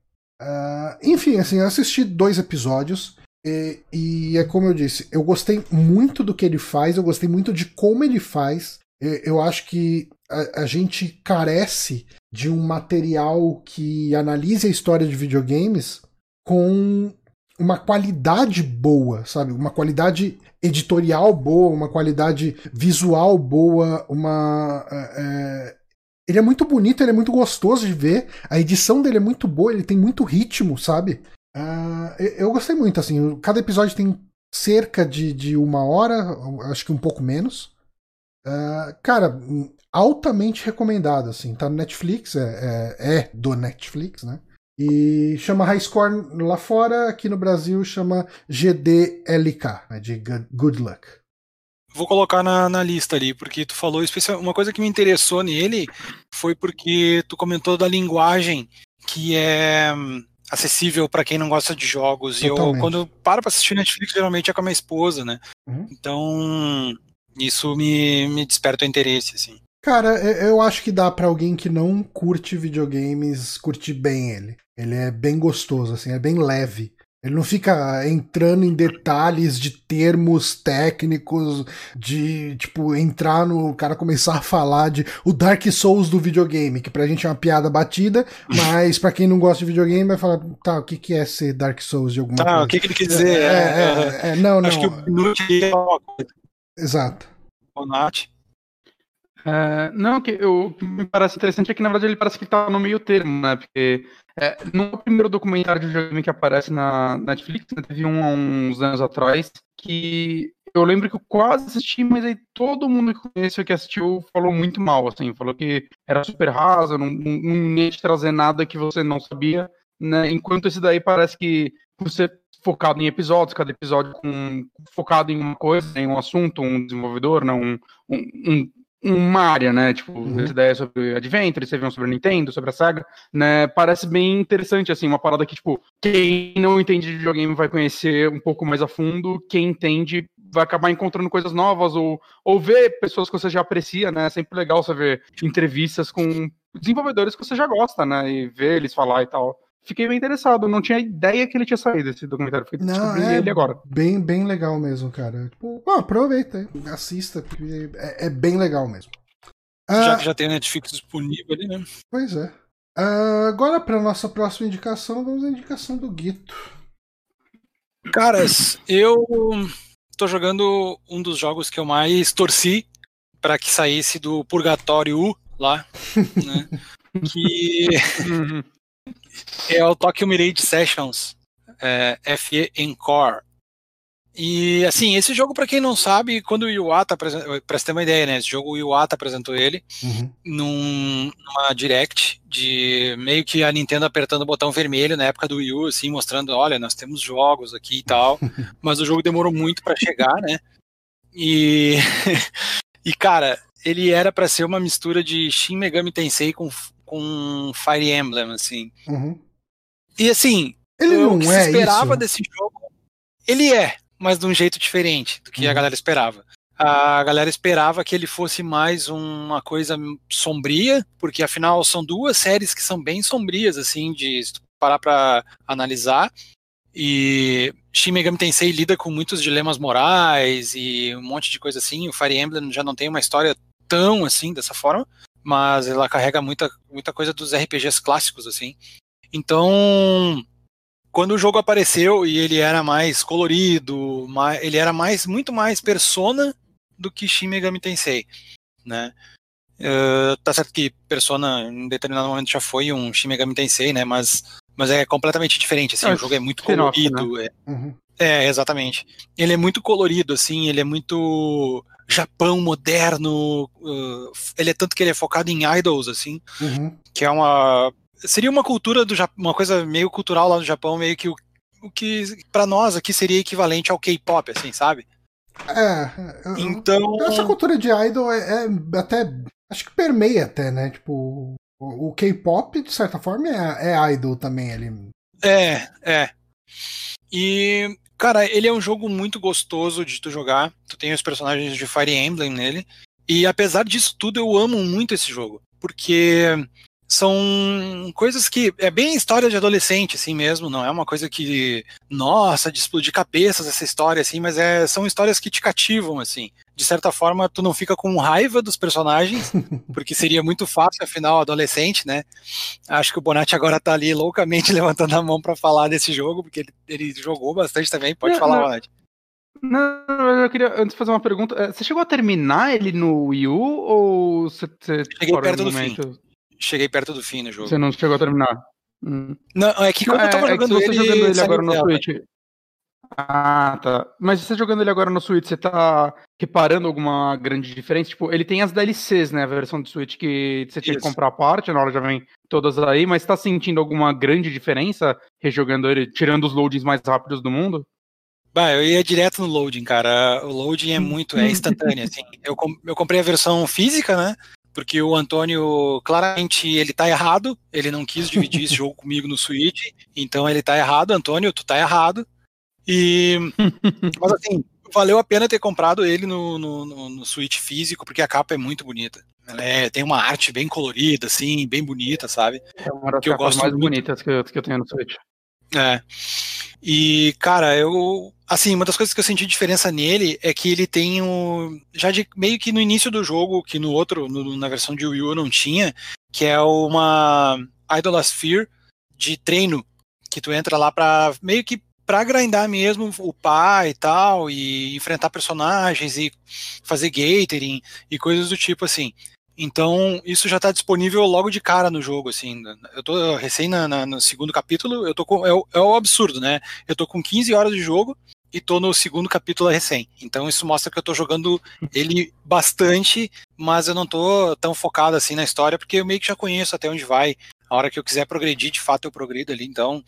enfim, assim, eu assisti dois episódios. E, e é como eu disse, eu gostei muito do que ele faz, eu gostei muito de como ele faz. Eu acho que a, a, gente carece de um material que analise a história de videogames com uma qualidade boa, sabe? Uma qualidade editorial boa, uma qualidade visual boa, uma. É, é ele é muito bonito, ele é muito gostoso de ver. A edição dele é muito boa, ele tem muito ritmo, sabe? Uh, eu gostei muito, assim. Cada episódio tem cerca de, de uma hora, acho que um pouco menos. Uh, cara, altamente recomendado, assim. Tá no Netflix, é, é, é, do Netflix, né? E chama High Score lá fora, aqui no Brasil chama GDLK, né? De Good Luck. Vou colocar na, na lista ali, porque tu falou especial. Uma coisa que me interessou nele foi porque tu comentou da linguagem que é hum, acessível para quem não gosta de jogos. Totalmente. E eu, quando eu paro pra assistir Netflix, geralmente é com a minha esposa, né? Uhum. Então, isso me, me desperta o interesse, assim. Cara, eu acho que dá para alguém que não curte videogames curtir bem ele. Ele é bem gostoso, assim, é bem leve. Ele não fica entrando em detalhes de termos técnicos, de, tipo, entrar no. O cara começar a falar de o Dark Souls do videogame, que pra gente é uma piada batida, mas pra quem não gosta de videogame vai falar, tá, o que, que é ser Dark Souls de alguma tá, coisa? Tá, o que, que ele quer dizer? É, é, é, é não, não. Acho que o é uma coisa. Exato. O Nath. É, não, que o que me parece interessante é que na verdade ele parece que tá no meio termo, né? Porque é, no primeiro documentário de videogame que aparece na Netflix, né, teve um há uns anos atrás, que eu lembro que eu quase assisti, mas aí todo mundo que conheceu que assistiu falou muito mal, assim, falou que era super raso, não, não, não ia te trazer nada que você não sabia, né? Enquanto esse daí parece que você focado em episódios, cada episódio com, focado em uma coisa, em um assunto, um desenvolvedor, não, um, um, uma área, né? Tipo, uhum. essa ideia sobre Adventure, você viu sobre a Nintendo, sobre a Sega, né? Parece bem interessante, assim, uma parada que, tipo, quem não entende de videogame vai conhecer um pouco mais a fundo, quem entende vai acabar encontrando coisas novas ou, ou ver pessoas que você já aprecia, né? É sempre legal você ver entrevistas com desenvolvedores que você já gosta, né? E ver eles falar e tal fiquei bem interessado. Não tinha ideia que ele tinha saído esse documentário. Fiquei não, é ele agora. Bem, bem legal mesmo, cara. Tipo, aproveita, assista, porque é, é bem legal mesmo. Já ah, que já tem a Netflix disponível ali, né? Pois é. Uh, agora, para nossa próxima indicação, vamos à indicação do Guito. Caras, eu tô jogando um dos jogos que eu mais torci para que saísse do Purgatório lá, né? que é o Tokyo Mirage Sessions é, FE Encore. E assim, esse jogo, para quem não sabe, quando o Iwata apresentou, pra você ter uma ideia, né? Esse jogo o Iwata apresentou ele uhum. num, numa direct de meio que a Nintendo apertando o botão vermelho na época do Wii U, assim, mostrando, olha, nós temos jogos aqui e tal. mas o jogo demorou muito para chegar, né? E, e cara, ele era para ser uma mistura de Shin Megami Tensei com, com Fire Emblem, assim. Uhum. E assim, ele não o que é se esperava isso. desse jogo, ele é, mas de um jeito diferente do que uhum. a galera esperava. A galera esperava que ele fosse mais uma coisa sombria, porque afinal são duas séries que são bem sombrias, assim, de parar para analisar. E Shin Megami Tensei lida com muitos dilemas morais e um monte de coisa assim. O Fire Emblem já não tem uma história tão assim dessa forma, mas ela carrega muita, muita coisa dos RPGs clássicos assim. Então, quando o jogo apareceu e ele era mais colorido, mais, ele era mais muito mais persona do que Shin Megami Tensei, né? Uh, tá certo que Persona em determinado momento já foi um Shin Megami Tensei, né? Mas, mas é completamente diferente, assim, é, o jogo é muito colorido. Né? É, uhum. é, exatamente. Ele é muito colorido, assim, ele é muito Japão moderno. Uh, ele é tanto que ele é focado em idols, assim, uhum. que é uma seria uma cultura do Japão, uma coisa meio cultural lá no Japão, meio que o, o que para nós aqui seria equivalente ao K-pop, assim, sabe? É. Então. Essa cultura de idol é, é, até. Acho que permeia até, né? Tipo, o, o K-pop, de certa forma, é, é idol também ali. É, é. E, cara, ele é um jogo muito gostoso de tu jogar. Tu tem os personagens de Fire Emblem nele. E apesar disso tudo, eu amo muito esse jogo. Porque são coisas que é bem história de adolescente assim mesmo, não é uma coisa que nossa, de explodir cabeças essa história assim, mas é, são histórias que te cativam assim. De certa forma, tu não fica com raiva dos personagens, porque seria muito fácil afinal adolescente, né? Acho que o Bonatti agora tá ali loucamente levantando a mão para falar desse jogo, porque ele, ele, jogou bastante também, pode não, falar, não. Bonatti. Não, eu queria antes fazer uma pergunta. É, você chegou a terminar ele no Wii U ou você, você Cheguei perto do fim cheguei perto do fim no jogo. Você não chegou a terminar? Hum. Não, é que como é, eu tava jogando é ele, jogando ele agora no Switch. Ah, tá. Mas você jogando ele agora no Switch, você tá reparando alguma grande diferença? Tipo, ele tem as DLCs, né? A versão do Switch que você tinha que comprar a parte, na hora já vem todas aí, mas tá sentindo alguma grande diferença rejogando ele, tirando os loadings mais rápidos do mundo? Bah, eu ia direto no loading, cara. O loading é muito, é instantâneo, assim. Eu, eu comprei a versão física, né? porque o Antônio claramente ele tá errado, ele não quis dividir esse jogo comigo no Switch, então ele tá errado, Antônio, tu tá errado. E mas assim, valeu a pena ter comprado ele no, no, no Switch físico, porque a capa é muito bonita. Ela é, tem uma arte bem colorida, assim, bem bonita, sabe? É uma das que eu gosto mais muito. bonitas que eu, que eu tenho no Switch. É. E, cara, eu. Assim, uma das coisas que eu senti diferença nele é que ele tem o. Já de, meio que no início do jogo, que no outro, no, na versão de Wii U não tinha, que é uma Idolasphere de treino. Que tu entra lá pra. meio que pra grindar mesmo o pai e tal, e enfrentar personagens e fazer gatering e coisas do tipo assim. Então, isso já está disponível logo de cara no jogo, assim. Eu tô recém na, na, no segundo capítulo, eu tô com. É o, é o absurdo, né? Eu tô com 15 horas de jogo e tô no segundo capítulo recém. Então isso mostra que eu tô jogando ele bastante, mas eu não tô tão focado assim na história, porque eu meio que já conheço até onde vai. A hora que eu quiser progredir, de fato eu progrido ali. Então,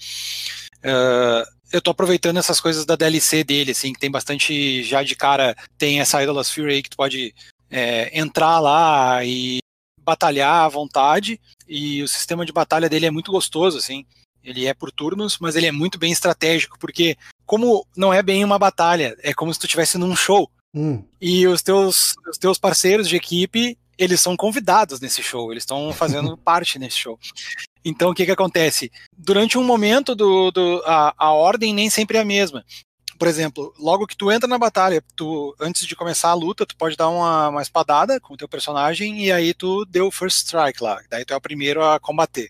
uh, eu tô aproveitando essas coisas da DLC dele, assim, que tem bastante já de cara, tem essa Idol's Fury aí que tu pode é, entrar lá e batalhar à vontade. E o sistema de batalha dele é muito gostoso, assim. Ele é por turnos, mas ele é muito bem estratégico, porque como não é bem uma batalha, é como se tu estivesse num show. Hum. E os teus, os teus parceiros de equipe, eles são convidados nesse show, eles estão fazendo parte nesse show. Então o que que acontece? Durante um momento do, do a, a ordem nem sempre é a mesma por exemplo, logo que tu entra na batalha, tu antes de começar a luta, tu pode dar uma, uma espadada com o teu personagem e aí tu deu o first strike lá, daí tu é o primeiro a combater.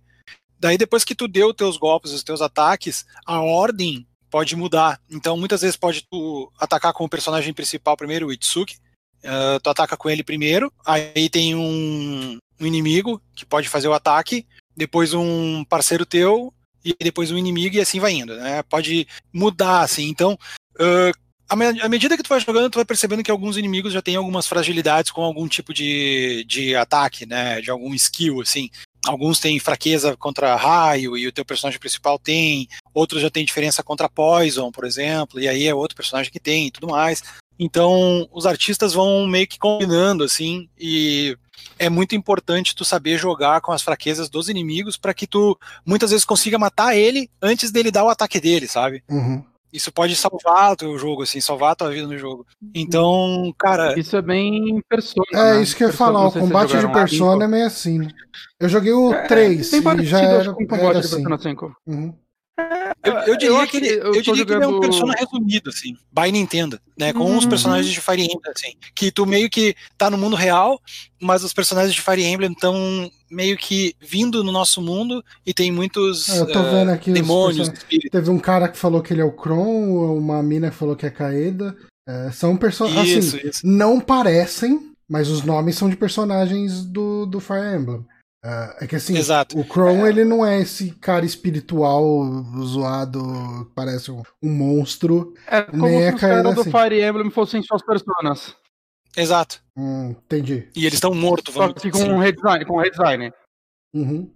Daí depois que tu deu os teus golpes, os teus ataques, a ordem pode mudar. Então muitas vezes pode tu atacar com o personagem principal primeiro, o Itsuki. Uh, tu ataca com ele primeiro, aí tem um, um inimigo que pode fazer o ataque, depois um parceiro teu e depois um inimigo e assim vai indo, né? Pode mudar assim. Então, uh, à medida que tu vai jogando, tu vai percebendo que alguns inimigos já têm algumas fragilidades com algum tipo de, de ataque, né? De algum skill, assim. Alguns têm fraqueza contra raio e o teu personagem principal tem. Outros já têm diferença contra poison, por exemplo, e aí é outro personagem que tem e tudo mais. Então, os artistas vão meio que combinando, assim, e é muito importante tu saber jogar com as fraquezas dos inimigos para que tu muitas vezes consiga matar ele antes dele dar o ataque dele, sabe? Uhum. Isso pode salvar o teu jogo, assim, salvar a tua vida no jogo. Então, cara. Isso é bem persona. É, né? isso que eu ia falar, o combate de persona é meio assim. Né? Eu joguei o é, 3 e já era, com combate era assim. de Persona 5. Uhum. Eu, eu, diria, eu que, ele, eu, eu diria jogando... que ele é um personagem resumido, assim, by Nintendo, né? Com uhum. os personagens de Fire Emblem, assim. Que tu meio que tá no mundo real, mas os personagens de Fire Emblem estão meio que vindo no nosso mundo e tem muitos é, eu tô vendo aqui uh, demônios. Teve um cara que falou que ele é o Kron, uma mina que falou que é Kaeda. É, são personagens. Assim, isso. não parecem, mas os nomes são de personagens do, do Fire Emblem. Uh, é que assim, Exato. o Kron é. ele não é esse cara espiritual zoado, parece um, um monstro. É como nem se é os caras do assim. Fire Emblem fossem suas personas. Exato. Hum, entendi. E eles estão mortos, Só que com um redesign, com um redesign. Uhum.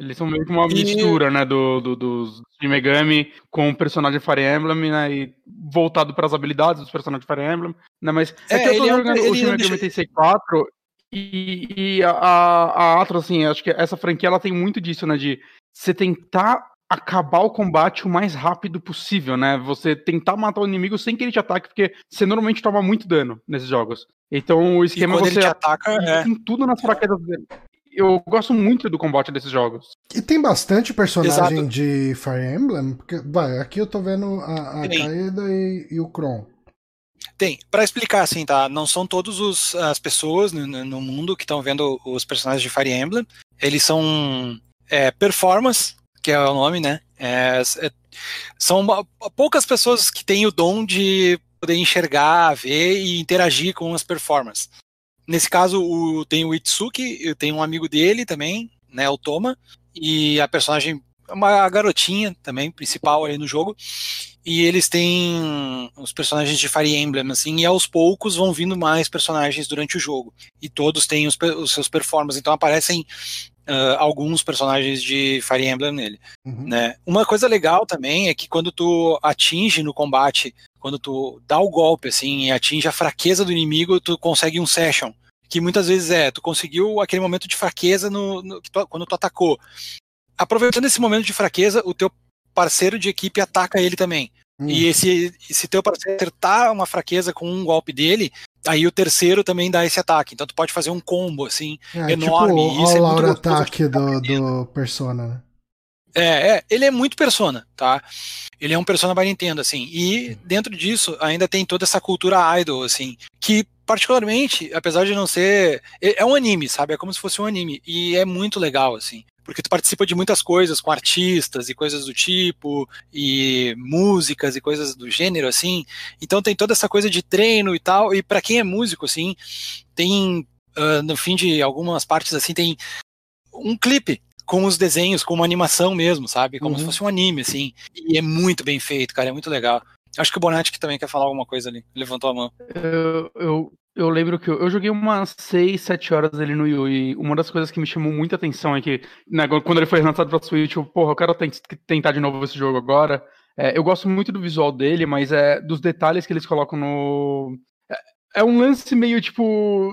Eles são meio que uma mistura, e... né, do, do, dos de Megami com o personagem Fire Emblem, né, e voltado para as habilidades dos personagens Fire Emblem, né, mas é, é que eu tô jogando é um, o Shin Megami Tensei 4 e, e a, a Atlas, assim, acho que essa franquia ela tem muito disso, né? De você tentar acabar o combate o mais rápido possível, né? Você tentar matar o inimigo sem que ele te ataque, porque você normalmente toma muito dano nesses jogos. Então o esquema é você ele ataca é... tem tudo nas fraquezas dele. Eu gosto muito do combate desses jogos. E tem bastante personagem Exato. de Fire Emblem. Porque, vai, aqui eu tô vendo a, a Kaeda e, e o Kron. Tem. Para explicar, assim, tá? Não são todas as pessoas no, no mundo que estão vendo os personagens de Fire Emblem. Eles são é, performance, que é o nome, né? É, é, são poucas pessoas que têm o dom de poder enxergar, ver e interagir com as performances. Nesse caso, o, tem o Itsuki, eu tenho um amigo dele também, né, o Toma, e a personagem, uma garotinha também, principal ali no jogo, e eles têm os personagens de Fire Emblem, assim, e aos poucos vão vindo mais personagens durante o jogo. E todos têm os, os seus performances, então aparecem uh, alguns personagens de Fire Emblem nele. Uhum. Né? Uma coisa legal também é que quando tu atinge no combate, quando tu dá o golpe, assim, e atinge a fraqueza do inimigo, tu consegue um session. Que muitas vezes é, tu conseguiu aquele momento de fraqueza no, no tu, quando tu atacou. Aproveitando esse momento de fraqueza, o teu parceiro de equipe ataca ele também. Hum. E esse, se teu parceiro acertar uma fraqueza com um golpe dele, aí o terceiro também dá esse ataque. Então tu pode fazer um combo, assim, é, enorme. Tipo, Isso é muito ataque do, do Persona, né? É, é, ele é muito Persona, tá? Ele é um Persona by Nintendo, assim. E dentro disso ainda tem toda essa cultura idol, assim, que particularmente, apesar de não ser, é, é um anime, sabe? É como se fosse um anime e é muito legal, assim porque tu participa de muitas coisas com artistas e coisas do tipo, e músicas e coisas do gênero, assim. Então tem toda essa coisa de treino e tal, e para quem é músico, assim, tem, uh, no fim de algumas partes, assim, tem um clipe com os desenhos, com uma animação mesmo, sabe? Como uhum. se fosse um anime, assim. E é muito bem feito, cara, é muito legal. Acho que o Bonatti que também quer falar alguma coisa ali. Levantou a mão. Eu, eu, eu lembro que eu, eu, joguei umas 6, 7 horas ali no Wii e uma das coisas que me chamou muita atenção é que, né, quando ele foi lançado pra Switch, eu, porra, eu quero tentar de novo esse jogo agora. É, eu gosto muito do visual dele, mas é dos detalhes que eles colocam no. É, é um lance meio tipo.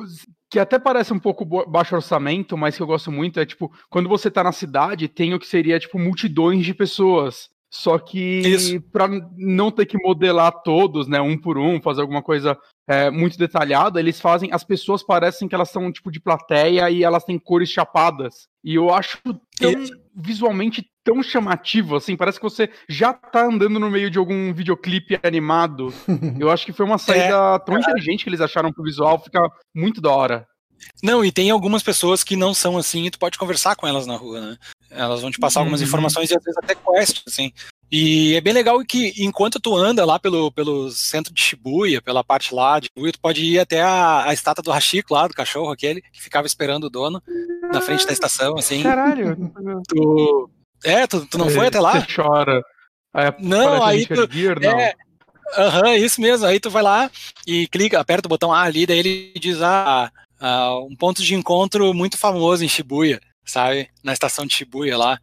Que até parece um pouco baixo orçamento, mas que eu gosto muito. É tipo, quando você tá na cidade, tem o que seria tipo multidões de pessoas. Só que para não ter que modelar todos, né, um por um, fazer alguma coisa é, muito detalhada, eles fazem. As pessoas parecem que elas são um tipo de plateia e elas têm cores chapadas. E eu acho tão visualmente tão chamativo, assim, parece que você já tá andando no meio de algum videoclipe animado. eu acho que foi uma saída é, tão inteligente que eles acharam pro visual, fica muito da hora. Não, e tem algumas pessoas que não são assim e tu pode conversar com elas na rua, né? Elas vão te passar algumas uhum. informações e às vezes até quests, assim. E é bem legal que enquanto tu anda lá pelo, pelo centro de Shibuya, pela parte lá de Shibuya, tu pode ir até a, a estátua do Hashiko lá, do cachorro aquele, que ficava esperando o dono na frente da estação, assim. Caralho! Tu, é, tu, tu não é, foi até lá? Você chora. Aí não, aí tu, Gear, não. É, Aham, uhum, isso mesmo. Aí tu vai lá e clica, aperta o botão A ali, daí ele diz ah, ah, um ponto de encontro muito famoso em Shibuya, sabe? Na estação de Shibuya lá.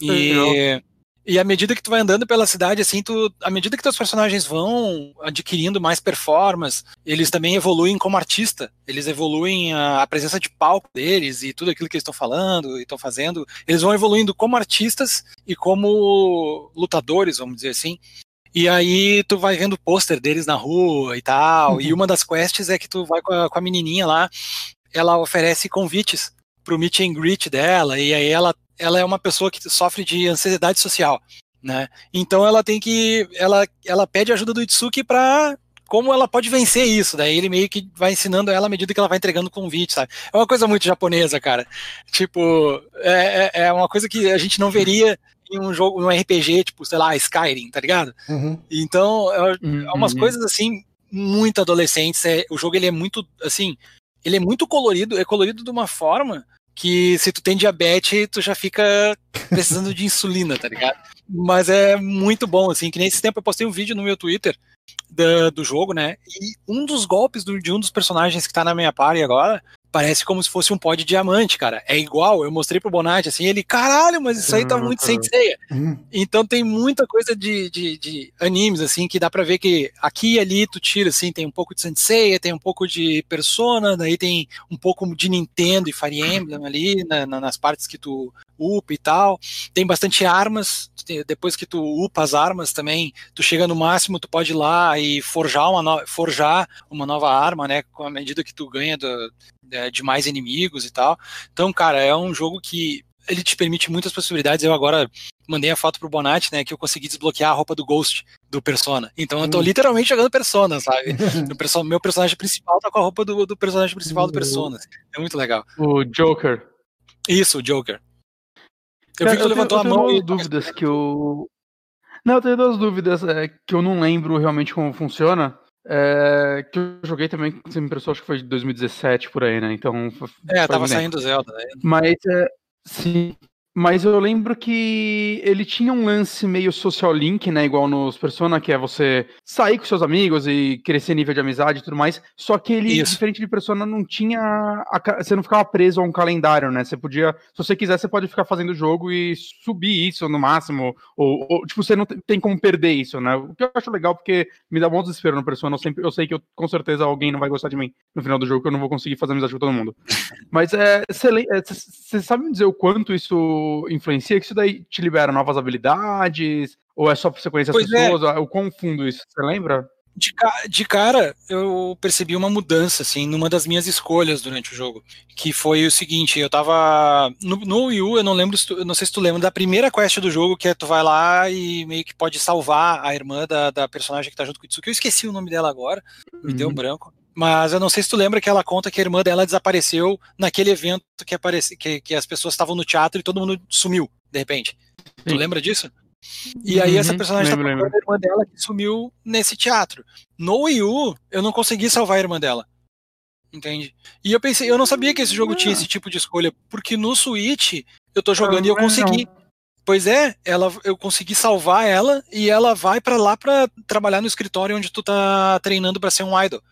E, e à medida que tu vai andando pela cidade, assim, tu, à medida que teus personagens vão adquirindo mais performance, eles também evoluem como artista. Eles evoluem a, a presença de palco deles e tudo aquilo que eles estão falando e estão fazendo. Eles vão evoluindo como artistas e como lutadores, vamos dizer assim. E aí tu vai vendo o pôster deles na rua e tal. Uhum. E uma das quests é que tu vai com a, com a menininha lá, ela oferece convites pro meet and greet dela, e aí ela, ela é uma pessoa que sofre de ansiedade social, né? Então ela tem que, ela, ela pede ajuda do Itsuki pra como ela pode vencer isso, daí ele meio que vai ensinando ela à medida que ela vai entregando convite, sabe? É uma coisa muito japonesa, cara. Tipo, é, é, é uma coisa que a gente não veria em um jogo, um RPG, tipo, sei lá, Skyrim, tá ligado? Uhum. Então, é, uhum. é, umas coisas assim, muito adolescentes. É, o jogo ele é muito, assim, ele é muito colorido, é colorido de uma forma que se tu tem diabetes, tu já fica precisando de insulina, tá ligado? Mas é muito bom, assim, que nesse tempo eu postei um vídeo no meu Twitter do, do jogo, né? E um dos golpes do, de um dos personagens que tá na minha party agora parece como se fosse um pó de diamante, cara. É igual, eu mostrei pro Bonatti, assim, ele, caralho, mas isso aí tá muito uhum. sensei. Uhum. Então tem muita coisa de, de, de, animes, assim, que dá pra ver que aqui e ali tu tira, assim, tem um pouco de Sensei, tem um pouco de Persona, daí tem um pouco de Nintendo e Fire Emblem ali, na, na, nas partes que tu upa e tal. Tem bastante armas, depois que tu upa as armas também, tu chega no máximo, tu pode ir lá e forjar uma, no, forjar uma nova arma, né, com a medida que tu ganha do, de mais inimigos e tal. Então, cara, é um jogo que ele te permite muitas possibilidades. Eu agora mandei a foto pro Bonatti, né, que eu consegui desbloquear a roupa do Ghost do Persona. Então eu tô hum. literalmente jogando Persona, sabe? Persona, meu personagem principal tá com a roupa do, do personagem principal do Persona. É muito legal. O Joker. Isso, o Joker. Eu vi que tu levantou a mão. Eu tenho dúvidas que eu. Não, eu tenho duas dúvidas é, que eu não lembro realmente como funciona. É, que eu joguei também, você me impressou, acho que foi de 2017 por aí, né? Então. É, tava saindo Zelda. Né? Mas, é, sim, mas eu lembro que ele tinha um lance meio social link, né? Igual nos Persona, que é você sair com seus amigos e crescer nível de amizade e tudo mais. Só que ele, Isso. diferente de Persona, não tinha. A, você não ficava preso a um calendário, né? Você podia. Se você quiser, você pode ficar fazendo o jogo e subir isso no máximo. Ou, ou tipo, você não tem como perder isso, né? O que eu acho legal, porque me dá bom desespero no Persona. Eu, sempre, eu sei que eu, com certeza alguém não vai gostar de mim no final do jogo, que eu não vou conseguir fazer amizade com todo mundo. Mas é, você é, sabe me dizer o quanto isso influencia? Que isso daí te libera novas habilidades? Ou é só pra você conhecer as pois é. pessoas? É. O quão fundo isso? Você lembra? De, de, cara, eu percebi uma mudança, assim, numa das minhas escolhas durante o jogo. Que foi o seguinte, eu tava. No, no Wii U, eu não lembro, tu, não sei se tu lembra da primeira quest do jogo, que é tu vai lá e meio que pode salvar a irmã da, da personagem que tá junto com o Itsuki. Eu esqueci o nome dela agora, me uhum. deu um uhum. branco. Mas eu não sei se tu lembra que ela conta que a irmã dela desapareceu naquele evento que, apareci, que, que as pessoas estavam no teatro e todo mundo sumiu, de repente. Sim. Tu lembra disso? E aí uhum, essa personagem tá lembro, tá procurando a irmã dela que sumiu nesse teatro. No Wii U, eu não consegui salvar a irmã dela. Entende? E eu pensei, eu não sabia que esse jogo tinha esse tipo de escolha, porque no Switch eu tô jogando e eu consegui. Pois é, ela, eu consegui salvar ela e ela vai para lá para trabalhar no escritório onde tu tá treinando para ser um idol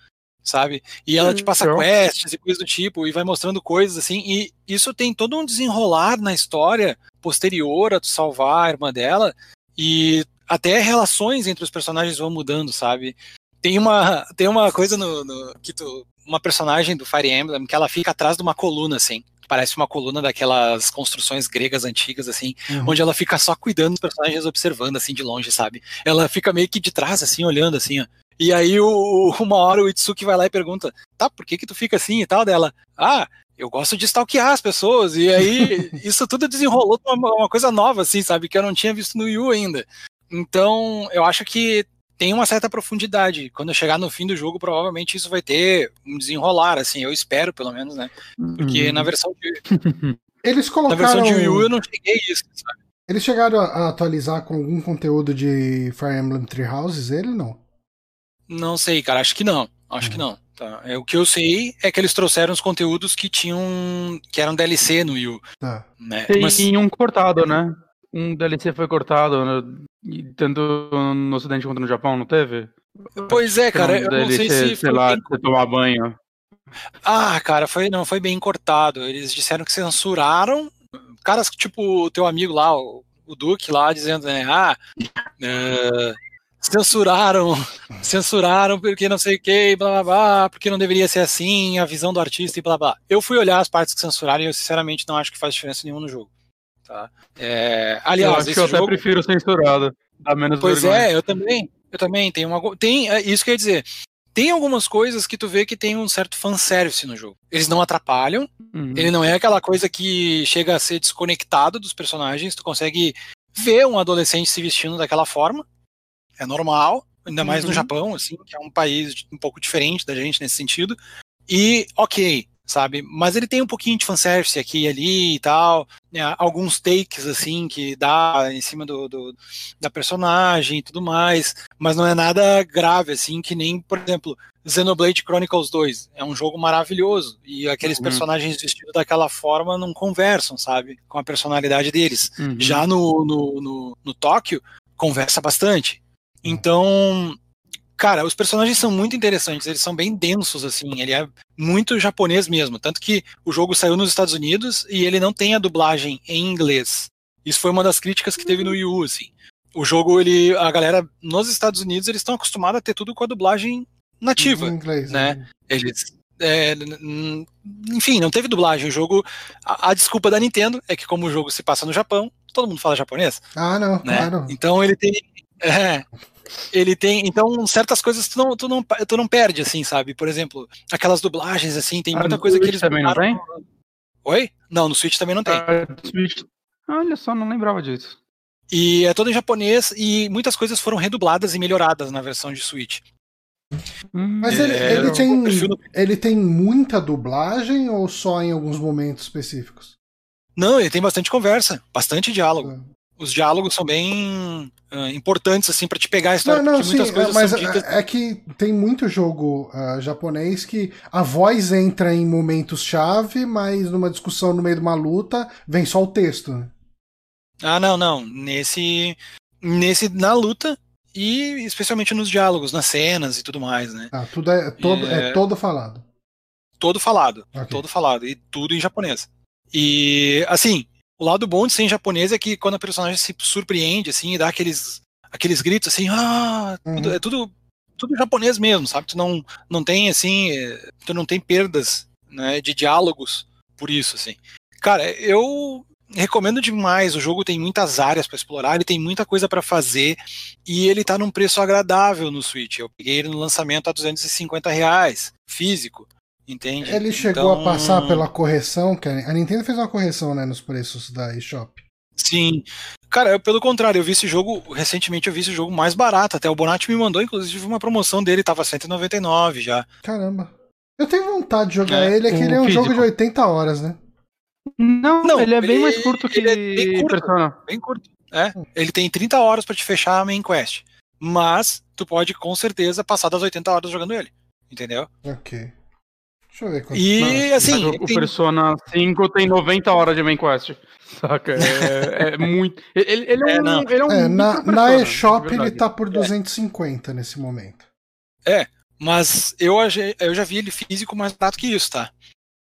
sabe? E ela te passa quests e coisas do tipo, e vai mostrando coisas assim, e isso tem todo um desenrolar na história posterior a tu salvar a irmã dela, e até relações entre os personagens vão mudando, sabe? Tem uma, tem uma coisa no, no que tu, uma personagem do Fire Emblem que ela fica atrás de uma coluna, assim, parece uma coluna daquelas construções gregas antigas, assim, uhum. onde ela fica só cuidando dos personagens, observando, assim, de longe, sabe? Ela fica meio que de trás, assim, olhando, assim, ó. E aí, o, uma hora o Itsuki vai lá e pergunta: tá, por que que tu fica assim e tal? Dela, ah, eu gosto de stalkear as pessoas. E aí, isso tudo desenrolou uma, uma coisa nova, assim, sabe? Que eu não tinha visto no Yu ainda. Então, eu acho que tem uma certa profundidade. Quando eu chegar no fim do jogo, provavelmente isso vai ter um desenrolar, assim, eu espero, pelo menos, né? Porque uhum. na versão de. Eles Na colocaram. versão de Wii U eu não cheguei a isso, sabe? Eles chegaram a atualizar com algum conteúdo de Fire Emblem Three Houses? Ele não. Não sei, cara, acho que não. Acho Uhum. que não. Tá. É, o que eu sei é que eles trouxeram os conteúdos que tinham. que eram DLC no Wii U. Tá. Né? Tem Mas, um cortado, né? Um DLC foi cortado, né? E tanto no Ocidente quanto no Japão, não teve? pois é, cara, Um eu não sei se sei foi lá, bem você tomar banho. Ah, cara, foi, não foi bem cortado. Eles disseram que censuraram. Caras tipo o teu amigo lá, o, o Duque lá, dizendo, né, ah, é, censuraram, censuraram porque não sei o que, blá blá blá, porque não deveria ser assim, a visão do artista e blá blá. Eu fui olhar as partes que censuraram e eu sinceramente não acho que faz diferença nenhuma no jogo. Tá? É, eu aliás, acho que eu até jogo. prefiro censurado. Dá menos Pois vergonha. é, eu também. Eu também. Tem uma. Tem, é isso que eu ia dizer. Tem algumas coisas que tu vê que tem um certo fanservice no jogo. Eles não atrapalham, Uhum. ele não é aquela coisa que chega a ser desconectado dos personagens. Tu consegue ver um adolescente se vestindo daquela forma. É normal, ainda mais no Uhum. Japão, assim, que é um país um pouco diferente da gente nesse sentido. E ok, sabe? Mas ele tem um pouquinho de fanservice aqui e ali e tal. né, Alguns takes, assim, que dá em cima do, do- da personagem e tudo mais. Mas não é nada grave, assim, que nem, por exemplo, Xenoblade Chronicles 2. É um jogo maravilhoso. E aqueles Uhum. personagens vestidos daquela forma não conversam, sabe? Com a personalidade deles. Uhum. Já no, no, no, no Tóquio, conversa bastante. Então, cara, os personagens são muito interessantes, eles são bem densos, assim, ele é muito japonês mesmo. Tanto que o jogo saiu nos Estados Unidos e ele não tem a dublagem em inglês. Isso foi uma das críticas que teve no Wii U, assim. O jogo, ele, a galera nos Estados Unidos, eles estão acostumados a ter tudo com a dublagem nativa Em inglês, né? eles é, enfim, não teve dublagem. O jogo. A, a desculpa da Nintendo é que, como o jogo se passa no Japão, todo mundo fala japonês, Ah, não, né? claro. Então ele tem. É, ele tem. Então, certas coisas tu não, tu, não, tu não perde, assim, sabe? Por exemplo, aquelas dublagens, assim, tem Ah, muita coisa que Switch eles. também não botaram- Oi? Não, no Switch também não tem. Ah, Switch- Olha só, não lembrava disso. E é todo em japonês e muitas coisas foram redubladas e melhoradas na versão de Switch. Hum, Mas É, ele, ele eu tem, prefiro- ele tem muita dublagem ou só em alguns momentos específicos? Não, ele tem bastante conversa, bastante diálogo. Os diálogos são bem ah, importantes assim para te pegar a história, Não, não, sim, muitas coisas mas são ditas. é, é que tem muito jogo ah, japonês que a voz entra em momentos-chave, mas numa discussão no meio de uma luta vem só o texto. né? Ah, não, não, nesse nesse na luta e especialmente nos diálogos, nas cenas e tudo mais, né? Ah, tudo é todo, é... É. todo falado. Todo falado, Ok. todo falado e tudo em japonês. E assim, o lado bom de ser em japonês é que quando a personagem se surpreende assim e dá aqueles aqueles gritos assim, ah, tudo- Uhum. é tudo tudo japonês mesmo, sabe? Tu não não tem assim, eh, tu não tem perdas, né, de diálogos por isso assim. Cara, eu recomendo demais. O jogo tem muitas áreas para explorar, ele tem muita coisa para fazer e ele tá num preço agradável no Switch. Eu peguei ele no lançamento a 250 reais, físico, entende? Ele chegou Então, a passar pela correção, que a Nintendo fez uma correção né, nos preços da eShop. Sim. Cara, eu, pelo contrário, eu vi esse jogo, recentemente eu vi esse jogo mais barato. Até o Bonatti me mandou, inclusive, uma promoção dele, tava 199 já. Caramba. Eu tenho vontade de jogar É, ele, é que ele é um físico. jogo de 80 horas, né? Não, Não, ele é bem ele- mais curto que ele é bem curto. Persona. Bem curto. É. Ele tem 30 horas pra te fechar a main quest. Mas tu pode com certeza passar das 80 horas jogando ele. Entendeu? Ok. Deixa eu ver quanto. E assim, o, o tem- Persona 5 tem 90 horas de main quest. Saca? É, é muito. Ele, ele é, É, um. não. Ele é um É, na, na eShop ele tá por 250 nesse momento. mas eu, eu já vi ele físico mais barato que isso, tá?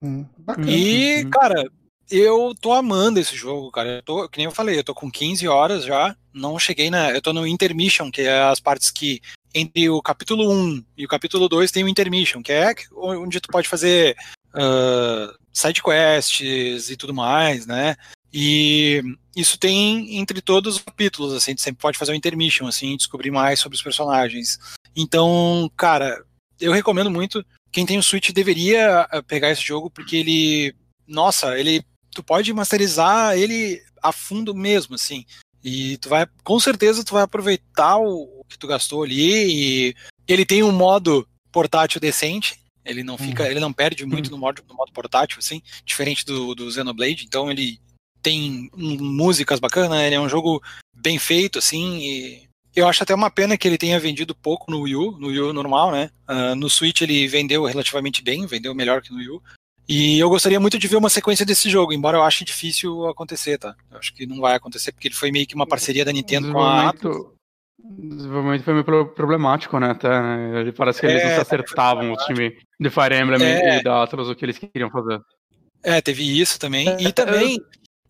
Hum, bacana. E, Uhum. cara, eu tô amando esse jogo, cara. Eu tô, que nem eu falei, eu tô com 15 horas já. Não cheguei na. Eu tô no Intermission, que é as partes que. Entre o capítulo 1 e o capítulo 2 tem o Intermission, que é onde tu pode fazer ah, side quests e tudo mais, né? E isso tem entre todos os capítulos, assim, tu sempre pode fazer o Intermission, assim, descobrir mais sobre os personagens. Então, cara, eu recomendo muito. Quem tem o Switch deveria ah, pegar esse jogo, porque ele. Nossa, ele. Tu pode masterizar ele a fundo mesmo, assim. E tu vai. Com certeza tu vai aproveitar o que tu gastou ali. E ele tem um modo portátil decente. Ele não fica, uhum. ele não perde muito no modo, no modo portátil, assim, diferente do, do Xenoblade. Então ele tem músicas bacanas, ele é um jogo bem feito, assim, e eu acho até uma pena que ele tenha vendido pouco no Wii U, no Wii U normal, né? Uh, no Switch ele vendeu relativamente bem, vendeu melhor que no Wii U. E eu gostaria muito de ver uma sequência desse jogo, embora eu ache difícil acontecer, tá? Eu acho que não vai acontecer, porque ele foi meio que uma parceria da Nintendo com a Atlus. O desenvolvimento foi meio problemático, né? Até, né? Parece que eles é, não se acertavam, o time de Fire Emblem é. e da Atlas, o que eles queriam fazer. É, teve isso também. É, e também,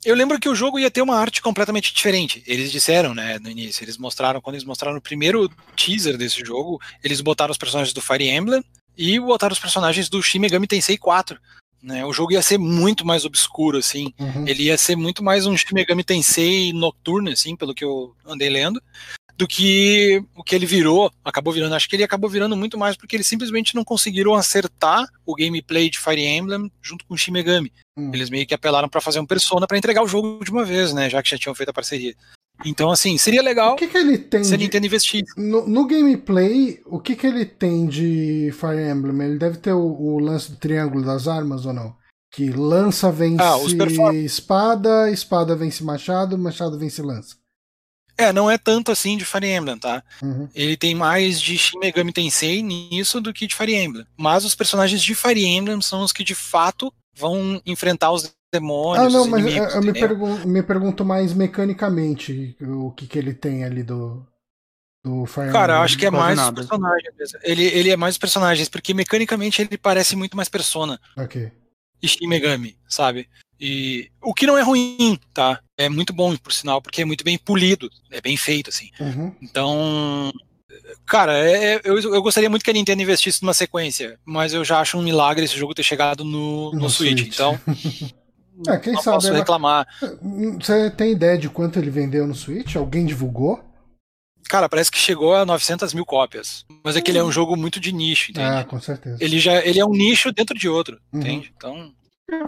eu lembro que o jogo ia ter uma arte completamente diferente. Eles disseram, né, no início. Eles mostraram, quando eles mostraram o primeiro teaser desse jogo, eles botaram os personagens do Fire Emblem e botaram os personagens do Shin Megami Tensei 4. Né, o jogo ia ser muito mais obscuro, assim. Uhum. Ele ia ser muito mais um Shin Megami Tensei noturno, assim, pelo que eu andei lendo do que o que ele virou, acabou virando. Acho que ele acabou virando muito mais porque eles simplesmente não conseguiram acertar o gameplay de Fire Emblem junto com o Shin Megami. Hum. Eles meio que apelaram para fazer um Persona para entregar o jogo de uma vez, né? Já que já tinham feito a parceria. Então, assim, seria legal o que que ele tem se a Nintendo investir. No, no, gameplay, o que, que ele tem de Fire Emblem? Ele deve ter o, o lance do triângulo das armas ou não? Que lança vence ah, espada, espada vence machado, machado vence lança. É, não é tanto assim de Fire Emblem, tá? Uhum. Ele tem mais de Shin Megami Tensei nisso do que de Fire Emblem. Mas os personagens de Fire Emblem são os que de fato vão enfrentar os demônios. Ah, não, mas inimigos, eu me, pergun me, pergunto mais mecanicamente o que, que ele tem ali do, do Fire Cara, eu acho que é mais os personagens. Ele, ele é mais os personagens, porque mecanicamente ele parece muito mais persona. Ok. E Shin Megami, sabe? E o que não é ruim, tá? É muito bom, por sinal, porque é muito bem polido, é bem feito, assim. Uhum. Então, cara, é, é, eu, eu gostaria muito que a Nintendo investisse numa sequência, mas eu já acho um milagre esse jogo ter chegado no, no, no Switch, Switch, então. é, quem não sabe, posso reclamar. Você tem ideia de quanto ele vendeu no Switch? Alguém divulgou? Cara, parece que chegou a 900 mil cópias. Mas é que ele é um jogo muito de nicho, entende? Ah, com certeza. Ele, já, ele é um nicho dentro de outro, uhum. entende? Então.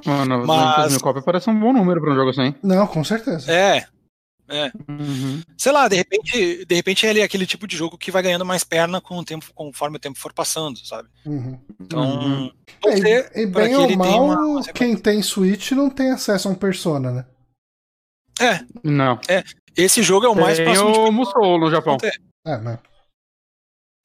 Mano, mas... mil cópias parece um bom número para um jogo assim. Não, com certeza. É. É. Uhum. Sei lá, de repente, de repente ele é aquele tipo de jogo que vai ganhando mais perna com o tempo, conforme o tempo for passando, sabe? Uhum. Então, uhum. É, e, bem ou mal, uma... quem tem Switch não tem acesso a um Persona, né? É. Não. É. Esse jogo é o mais tem próximo o de Musou no Japão. É, mas...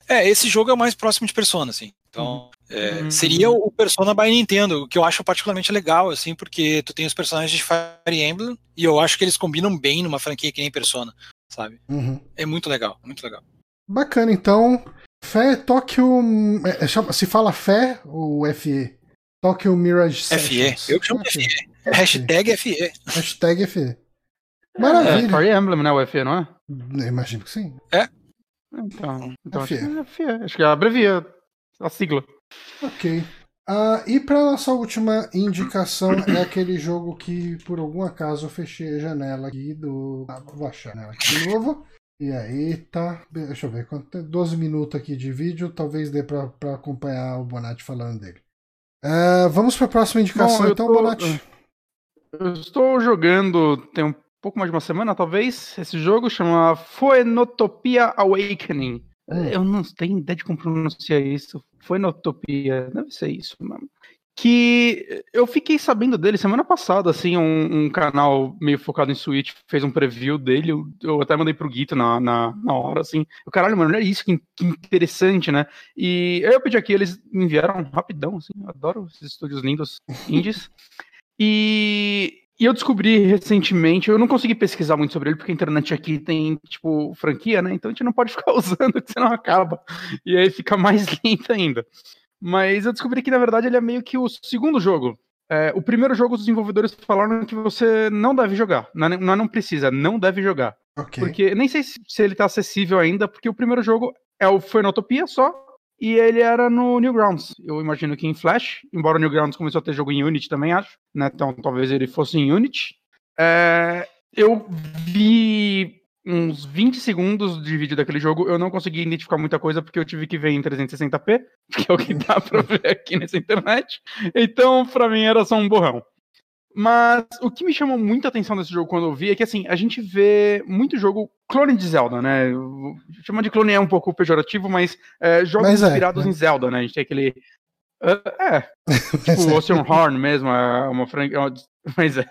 é, esse jogo é o mais próximo de Persona, assim. Então, é, uhum. seria o Persona by Nintendo, que eu acho particularmente legal, assim, porque tu tem os personagens de Fire Emblem e eu acho que eles combinam bem numa franquia que nem Persona, sabe? Uhum. É muito legal, muito legal. Bacana, então. Fé Tokyo. É, é se fala Fé ou FE? Tokyo Mirage Sessions. FE. Eu chamo de FE. FE. Hashtag FE. Hashtag FE. Maravilha. É, Fire Emblem, né? O FE, não é? Eu imagino que sim. É. Então, então FE. acho que é FE. Acho que é abrevia a sigla. Ok. Uh, e para nossa última indicação é aquele jogo que por algum acaso eu fechei a janela aqui do. Ah, vou achar a janela aqui de novo. E aí tá. Deixa eu ver. 12 minutos aqui de vídeo, talvez dê para acompanhar o Bonatti falando dele. Uh, vamos para a próxima indicação Bom, então, tô... Bonatti. Eu estou jogando tem um pouco mais de uma semana, talvez. Esse jogo chama Foenotopia Awakening. Hum. Eu não tenho ideia de como pronunciar isso. Foi na Utopia, deve ser isso mesmo. Que eu fiquei sabendo dele semana passada, assim, um, um canal meio focado em Switch fez um preview dele. Eu, eu até mandei pro Guito na, na, na, hora, assim. O caralho, mano, olha isso, que, que, interessante, né? E eu pedi aqui, eles enviaram rapidão, assim. Eu adoro esses estúdios lindos indies. E e eu descobri recentemente, eu não consegui pesquisar muito sobre ele, porque a internet aqui tem, tipo, franquia, né? Então a gente não pode ficar usando, que senão acaba. E aí fica mais lento ainda. Mas eu descobri que, na verdade, ele é meio que o segundo jogo. É, o primeiro jogo, os desenvolvedores falaram que você não deve jogar. Não, é, não, não precisa, não deve jogar. Okay. Porque nem sei se, se ele tá acessível ainda, porque o primeiro jogo é o Fenotopia só, e ele era no Newgrounds. Eu imagino que em Flash, embora o Newgrounds começou a ter jogo em Unity também, acho. Né? Então talvez ele fosse em Unity. É, eu vi uns 20 segundos de vídeo daquele jogo, eu não consegui identificar muita coisa porque eu tive que ver em 360p, que é o que dá pra ver aqui nessa internet. Então, pra mim, era só um borrão. Mas o que me chamou muita atenção desse jogo quando eu vi é que, assim, a gente vê muito jogo clone de Zelda, né? Chama de clone é um pouco pejorativo, mas é, jogos mas é, inspirados é. em Zelda, né? A gente tem aquele É, é. tipo Ocean Horn mesmo, é uma franquia. Mas é.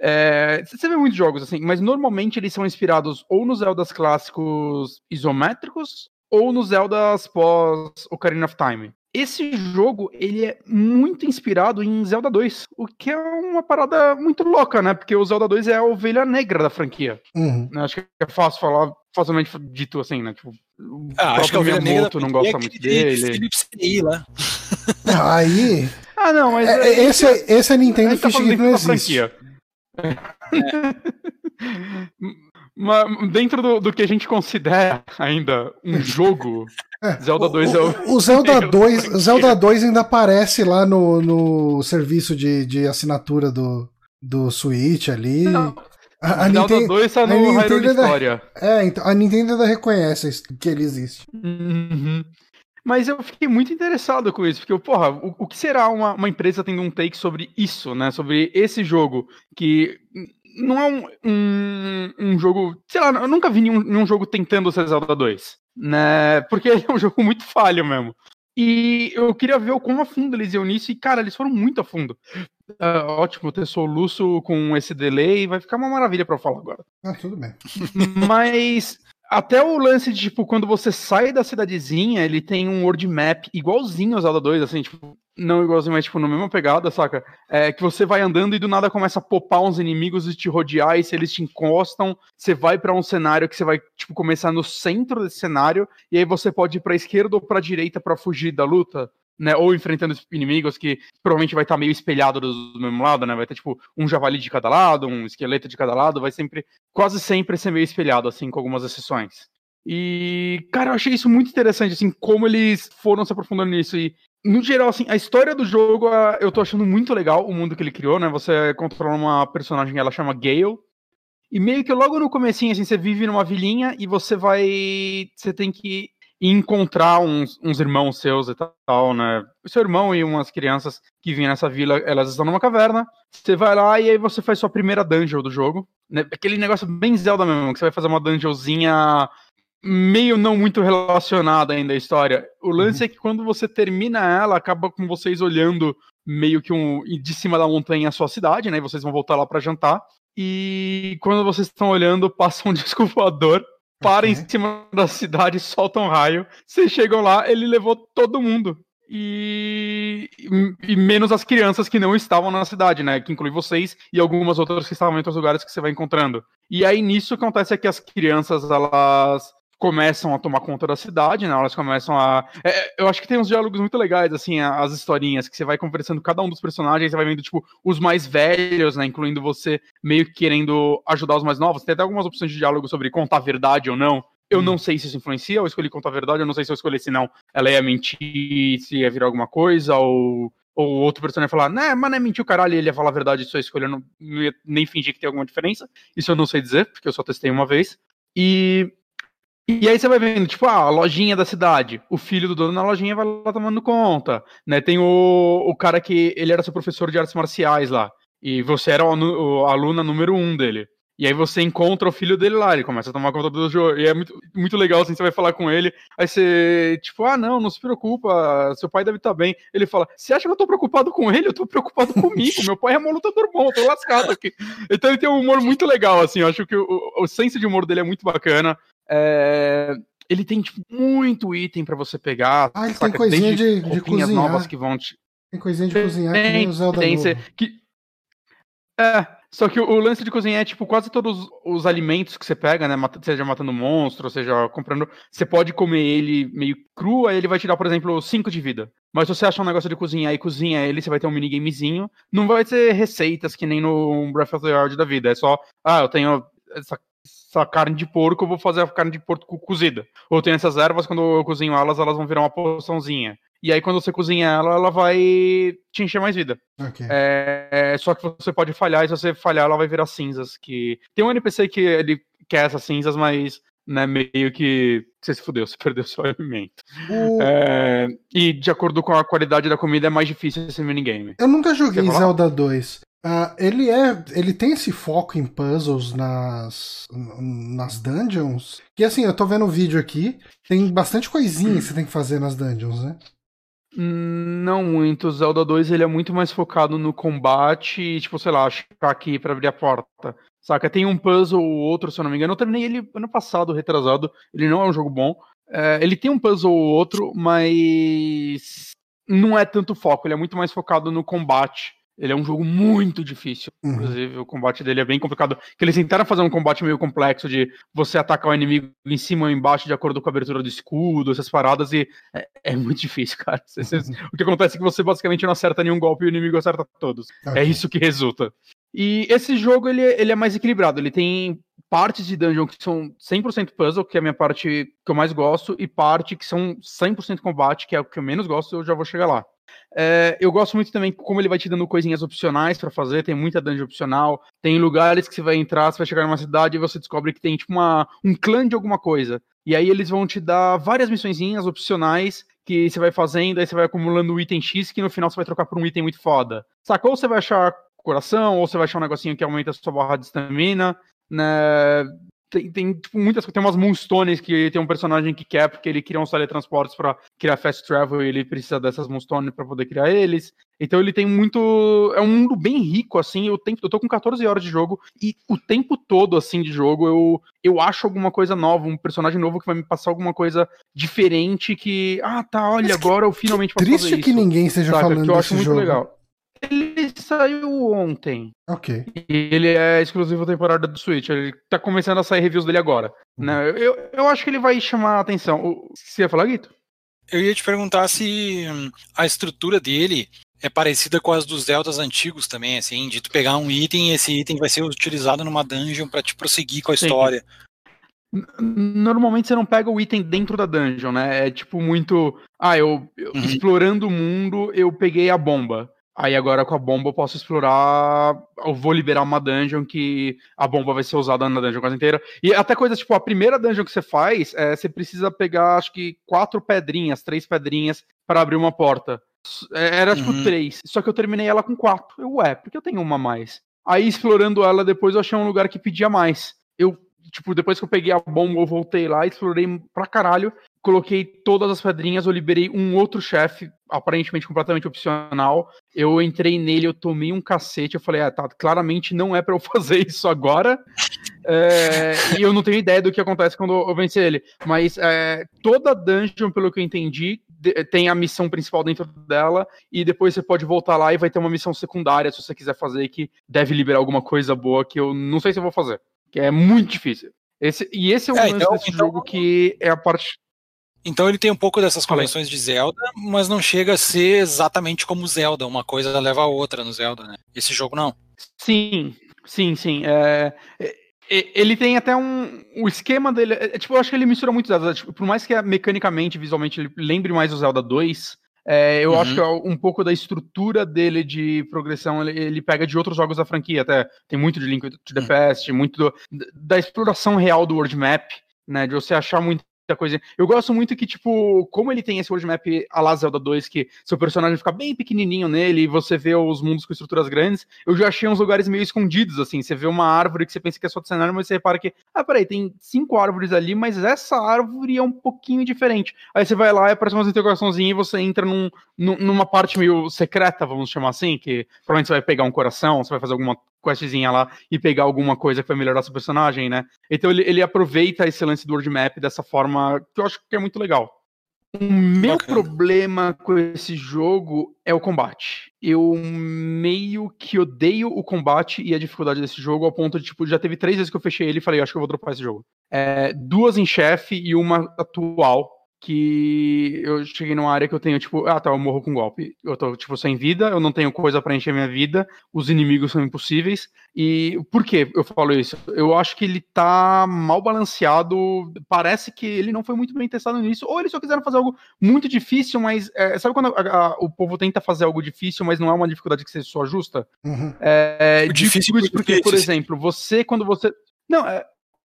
É, você vê muitos jogos assim, mas normalmente eles são inspirados ou nos Zeldas clássicos isométricos ou nos Zeldas pós Ocarina of Time. Esse jogo, ele é muito inspirado em Zelda 2, o que é uma parada muito louca, né? Porque o Zelda 2 é a ovelha negra da franquia. Uhum. Acho que é fácil falar, facilmente dito assim, né? Tipo, ah, acho que a ovelha negra não gosta é muito dele. Felipe CDI lá. Aí... Ah, não, mas... É, é, esse, é, esse é Nintendo tá finge que não existe. É. Mas dentro do, do, que a gente considera ainda um jogo, é, Zelda 2 o, é o. O Zelda 2, Zelda 2 ainda aparece lá no, no serviço de, de assinatura do, do Switch ali. Não. A, a Zelda Nintendo, 2 tá no Hyrule História. É, então, a Nintendo ainda reconhece que ele existe. Uhum. Mas eu fiquei muito interessado com isso, porque, porra, o, o que será uma, uma, empresa tendo um take sobre isso, né? Sobre esse jogo, que não é um, um, um jogo. Sei lá, eu nunca vi nenhum, nenhum jogo tentando ser Zelda 2, né? Porque é um jogo muito falho mesmo. E eu queria ver o quão a fundo eles iam nisso, e, cara, eles foram muito a fundo. Uh, ótimo ter soluço com esse delay, vai ficar uma maravilha para eu falar agora. Ah, tudo bem. Mas até o lance de, tipo, quando você sai da cidadezinha, ele tem um world map igualzinho ao Zelda 2, assim, tipo, não igualzinho, mas, tipo, na mesma pegada, saca? É que você vai andando e do nada começa a popar uns inimigos e te rodear, e se eles te encostam, você vai para um cenário que você vai, tipo, começar no centro desse cenário, e aí você pode ir pra esquerda ou pra direita para fugir da luta né, ou enfrentando inimigos que provavelmente vai estar tá meio espelhado do, mesmo lado, né? Vai ter tipo um javali de cada lado, um esqueleto de cada lado, vai sempre, quase sempre ser meio espelhado, assim, com algumas exceções. E, cara, eu achei isso muito interessante, assim, como eles foram se aprofundando nisso. E, no geral, assim, a história do jogo eu tô achando muito legal, o mundo que ele criou, né? Você controla uma personagem ela chama Gale. E meio que logo no comecinho, assim, você vive numa vilinha e você vai. Você tem que e encontrar uns, uns, irmãos seus e tal, né? O seu irmão e umas crianças que vêm nessa vila, elas estão numa caverna. Você vai lá e aí você faz sua primeira dungeon do jogo. Né? Aquele negócio bem Zelda mesmo, que você vai fazer uma dungeonzinha meio não muito relacionada ainda à história. O lance uhum. é que quando você termina ela, acaba com vocês olhando meio que um de cima da montanha a sua cidade, né? E vocês vão voltar lá para jantar. E quando vocês estão olhando, passa um disco voador para okay. em cima da cidade, solta um raio. Vocês chegam lá, ele levou todo mundo. E, e, menos as crianças que não estavam na cidade, né? Que inclui vocês e algumas outras que estavam em outros lugares que você vai encontrando. E aí nisso acontece é que as crianças elas começam a tomar conta da cidade, né? Elas começam a. É, eu acho que tem uns diálogos muito legais, assim, as historinhas, que você vai conversando com cada um dos personagens, você vai vendo, tipo, os mais velhos, né? Incluindo você meio que querendo ajudar os mais novos. Tem até algumas opções de diálogo sobre contar a verdade ou não. Eu não hum. sei se isso influencia, eu escolhi contar a verdade, eu não sei se eu escolhi se não ela ia mentir, se ia virar alguma coisa, ou ou outro personagem ia falar, né, mas não é mentir o caralho, ele ia falar a verdade, sua escolha não, não ia nem fingir que tem alguma diferença. Isso eu não sei dizer, porque eu só testei uma vez. E e aí você vai vendo, tipo, ah, a lojinha da cidade. O filho do dono na lojinha vai lá tomando conta. Né? Tem o, o cara que ele era seu professor de artes marciais lá. E você era o, a aluna número um dele. E aí você encontra o filho dele lá, ele começa a tomar conta do jogo. E é muito, muito legal, assim, você vai falar com ele. Aí você, tipo, ah, não, não se preocupa, seu pai deve estar tá bem. Ele fala, você acha que eu tô preocupado com ele? Eu tô preocupado comigo, meu pai é um lutador bom, eu tô lascado aqui. Então ele tem um humor muito legal, assim, eu acho que o, o senso de humor dele é muito bacana. É, ele tem tipo, muito item para você pegar. Ah, ele saca? tem coisinha de, de cozinhar. novas que vão te... Tem coisinha de cozinhar tem, que nem o Zelda tem, cê, que... É, só que o, o, lance de cozinhar é tipo quase todos os alimentos que você pega, né? Seja matando monstro, seja comprando. Você pode comer ele meio cru, aí ele vai te dar, por exemplo, 5 de vida. Mas se você achar um negócio de cozinhar e cozinha ele, você vai ter um minigamezinho. Não vai ser receitas que nem no Breath of the Wild da vida. É só, ah, eu tenho essa essa carne de porco, eu vou fazer a carne de porco cozida. Ou tem essas ervas, quando eu cozinho elas, elas vão virar uma poçãozinha. E aí, quando você cozinha ela, ela vai te encher mais vida. Okay. É, só que você pode falhar, e se você falhar, ela vai virar cinzas. Que Tem um NPC que ele quer essas cinzas, mas né, meio que você se fudeu, você perdeu seu alimento. Uh... É, e de acordo com a qualidade da comida, é mais difícil esse minigame. Eu nunca joguei Zelda 2. Uh, ele é. Ele tem esse foco em puzzles nas. nas dungeons. Que assim, eu tô vendo o vídeo aqui. Tem bastante coisinha que você tem que fazer nas dungeons, né? Não muito. O Zelda 2 ele é muito mais focado no combate, tipo, sei lá, ficar aqui para abrir a porta. Saca? Tem um puzzle ou outro, se eu não me engano. Eu terminei ele ano passado, retrasado. Ele não é um jogo bom. É, ele tem um puzzle ou outro, mas não é tanto foco. Ele é muito mais focado no combate. Ele é um jogo muito difícil. Uhum. Inclusive, o combate dele é bem complicado. Que eles tentaram fazer um combate meio complexo de você atacar o inimigo em cima ou embaixo de acordo com a abertura do escudo, essas paradas, e é, é muito difícil, cara. o que acontece é que você basicamente não acerta nenhum golpe e o inimigo acerta todos. É okay. É isso que resulta. E esse jogo ele, ele é mais equilibrado. Ele tem partes de dungeon que são 100% puzzle, que é a minha parte que eu mais gosto, e parte que são 100% combate, que é o que eu menos gosto, eu já vou chegar lá. É, eu gosto muito também como ele vai te dando coisinhas opcionais para fazer, tem muita dungeon opcional, tem lugares que você vai entrar, você vai chegar numa cidade e você descobre que tem tipo uma, um clã de alguma coisa. E aí eles vão te dar várias missõezinhas opcionais que você vai fazendo, aí você vai acumulando um item X que no final você vai trocar por um item muito foda. Sacou? Você vai achar coração, ou você vai achar um negocinho que aumenta a sua barra de estamina, né? Tem, tem tipo, muitas tem umas Moonstones que tem um personagem que quer, porque ele cria uns teletransportes para criar fast travel e ele precisa dessas Moonstones para poder criar eles. Então ele tem muito. É um mundo bem rico, assim. Eu, tenho, eu tô com 14 horas de jogo e o tempo todo, assim, de jogo, eu, eu acho alguma coisa nova, um personagem novo que vai me passar alguma coisa diferente que. Ah, tá, olha, agora eu finalmente posso fazer isso. que ninguém esteja saca? falando que eu acho muito jogo. legal. Ele saiu ontem. Ok. E ele é exclusivo temporada do Switch. Ele tá começando a sair reviews dele agora. Uhum. Né? Eu, eu acho que ele vai chamar a atenção. Você ia falar, Guito? Eu ia te perguntar se hum, a estrutura dele é parecida com as dos Zeldas antigos também, assim, de tu pegar um item e esse item vai ser utilizado numa dungeon para te prosseguir com a Sim. história. Normalmente você não pega o item dentro da dungeon, né? É tipo muito. Ah, eu, eu uhum. explorando o mundo, eu peguei a bomba. Aí agora com a bomba eu posso explorar. Eu vou liberar uma dungeon que a bomba vai ser usada na dungeon quase inteira. E até coisa tipo, a primeira dungeon que você faz, é, você precisa pegar acho que quatro pedrinhas, três pedrinhas para abrir uma porta. É, era tipo uhum. três. Só que eu terminei ela com quatro. Eu, ué, porque eu tenho uma a mais? Aí explorando ela depois eu achei um lugar que pedia mais. Eu tipo, depois que eu peguei a bomba, eu voltei lá, explorei pra caralho, coloquei todas as pedrinhas, eu liberei um outro chefe, aparentemente completamente opcional. Eu entrei nele, eu tomei um cacete, eu falei, ah, tá, claramente não é para eu fazer isso agora. É, e eu não tenho ideia do que acontece quando eu vencer ele. Mas é, toda dungeon, pelo que eu entendi, tem a missão principal dentro dela, e depois você pode voltar lá e vai ter uma missão secundária, se você quiser fazer, que deve liberar alguma coisa boa que eu não sei se eu vou fazer que é muito difícil. Esse, e esse é o é, lance então, desse então, jogo que é a parte. Então ele tem um pouco dessas convenções de Zelda, mas não chega a ser exatamente como Zelda, uma coisa leva a outra no Zelda, né? Esse jogo não. Sim, sim, sim. É, é ele tem até um. O esquema dele. É, tipo, eu acho que ele mistura muito Zelda. Tipo, por mais que mecanicamente, visualmente, ele lembre mais o Zelda 2, é, eu uhum. acho que é um pouco da estrutura dele de progressão ele, ele, pega de outros jogos da franquia, até. Tem muito de Link to the Past, muito do, da exploração real do world map, né? De você achar muito coisa. Eu gosto muito que, tipo, como ele tem esse world map a la Zelda 2, que seu personagem fica bem pequenininho nele e você vê os mundos com estruturas grandes, eu já achei uns lugares meio escondidos, assim. Você vê uma árvore que você pensa que é só do cenário, mas você repara que, ah, peraí, tem cinco árvores ali, mas essa árvore é um pouquinho diferente. Aí você vai lá e aparece umas interrogaçãozinhas e você entra num, numa parte meio secreta, vamos chamar assim, que provavelmente você vai pegar um coração, você vai fazer alguma questzinha lá e pegar alguma coisa que vai melhorar seu personagem, né? Então ele, ele aproveita esse lance do world map dessa forma que eu acho que é muito legal. O meu Bacana. problema com esse jogo é o combate. Eu meio que odeio o combate e a dificuldade desse jogo, ao ponto de, tipo, já teve três vezes que eu fechei ele e falei, acho que eu vou dropar esse jogo. É, duas em chefe e uma atual, que eu cheguei numa área que eu tenho, tipo, ah, tá, eu morro com golpe. Eu tô, tipo, sem vida, eu não tenho coisa para encher minha vida, os inimigos são impossíveis. E por que eu falo isso? Eu acho que ele tá mal balanceado, parece que ele não foi muito bem testado nisso, ou eles só quiseram fazer algo muito difícil, mas é, sabe quando a, a, o povo tenta fazer algo difícil, mas não é uma dificuldade que você só ajusta? Uhum. É, o difícil porque, por exemplo, você, quando você. Não, é,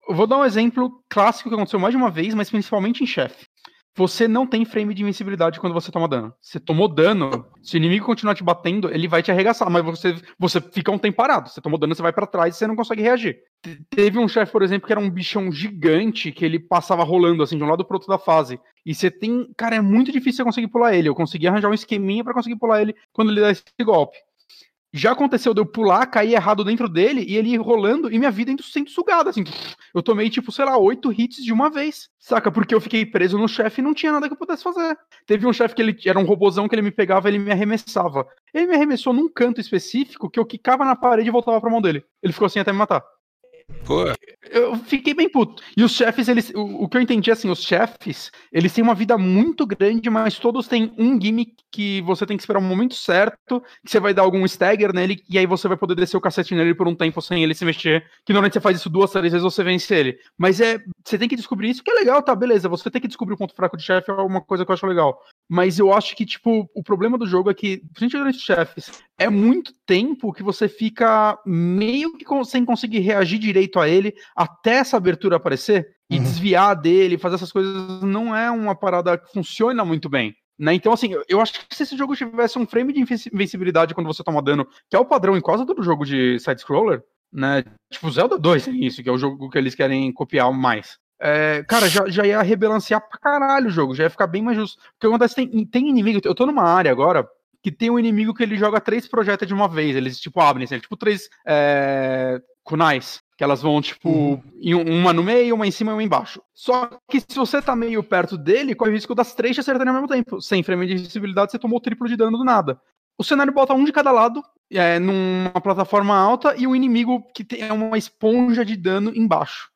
eu vou dar um exemplo clássico que aconteceu mais de uma vez, mas principalmente em chefe. Você não tem frame de invencibilidade quando você toma dano. Você tomou dano, se o inimigo continuar te batendo, ele vai te arregaçar, mas você, você fica um tempo parado. Você tomou dano, você vai para trás e você não consegue reagir. Teve um chefe, por exemplo, que era um bichão gigante que ele passava rolando assim de um lado pro outro da fase. E você tem. Cara, é muito difícil você conseguir pular ele. Eu consegui arranjar um esqueminha para conseguir pular ele quando ele dá esse golpe. Já aconteceu de eu pular, cair errado dentro dele e ele ir rolando e minha vida indo sendo sugada, assim. Eu tomei, tipo, sei lá, oito hits de uma vez, saca? Porque eu fiquei preso no chefe e não tinha nada que eu pudesse fazer. Teve um chefe que ele era um robozão que ele me pegava ele me arremessava. Ele me arremessou num canto específico que eu quicava na parede e voltava pra mão dele. Ele ficou assim até me matar. Pô. Eu fiquei bem puto. E os chefes, eles. O, o, que eu entendi, assim, os chefes, eles têm uma vida muito grande, mas todos têm um gimmick que você tem que esperar um momento certo, que você vai dar algum stagger nele, e aí você vai poder descer o cacete nele por um tempo sem ele se mexer. Que normalmente você faz isso duas, três vezes você vence ele. Mas é. Você tem que descobrir isso, que é legal, tá? Beleza. Você tem que descobrir o ponto fraco de chefe é uma coisa que eu acho legal. Mas eu acho que, tipo, o problema do jogo é que, principalmente os chefes, é muito tempo que você fica meio que sem conseguir reagir direito a ele até essa abertura aparecer e uhum. desviar dele, fazer essas coisas não é uma parada que funciona muito bem. Né? Então, assim, eu acho que se esse jogo tivesse um frame de invencibilidade quando você toma dano, que é o padrão em quase todo jogo de side-scroller, né? Tipo, Zelda 2 tem isso, que é o jogo que eles querem copiar mais. É, cara, já, já ia rebalancear pra caralho o jogo, já ia ficar bem mais justo. Porque acontece, tem, tem inimigo, eu tô numa área agora que tem um inimigo que ele joga três projéteis de uma vez, eles tipo abrem, assim, tipo três é, kunais, que elas vão tipo uhum. uma no meio, uma em cima e uma embaixo. Só que se você tá meio perto dele, corre o risco das três te acertarem ao mesmo tempo. Sem frame de visibilidade, você tomou o triplo de dano do nada. O cenário bota um de cada lado, é, numa plataforma alta, e o inimigo que tem uma esponja de dano embaixo.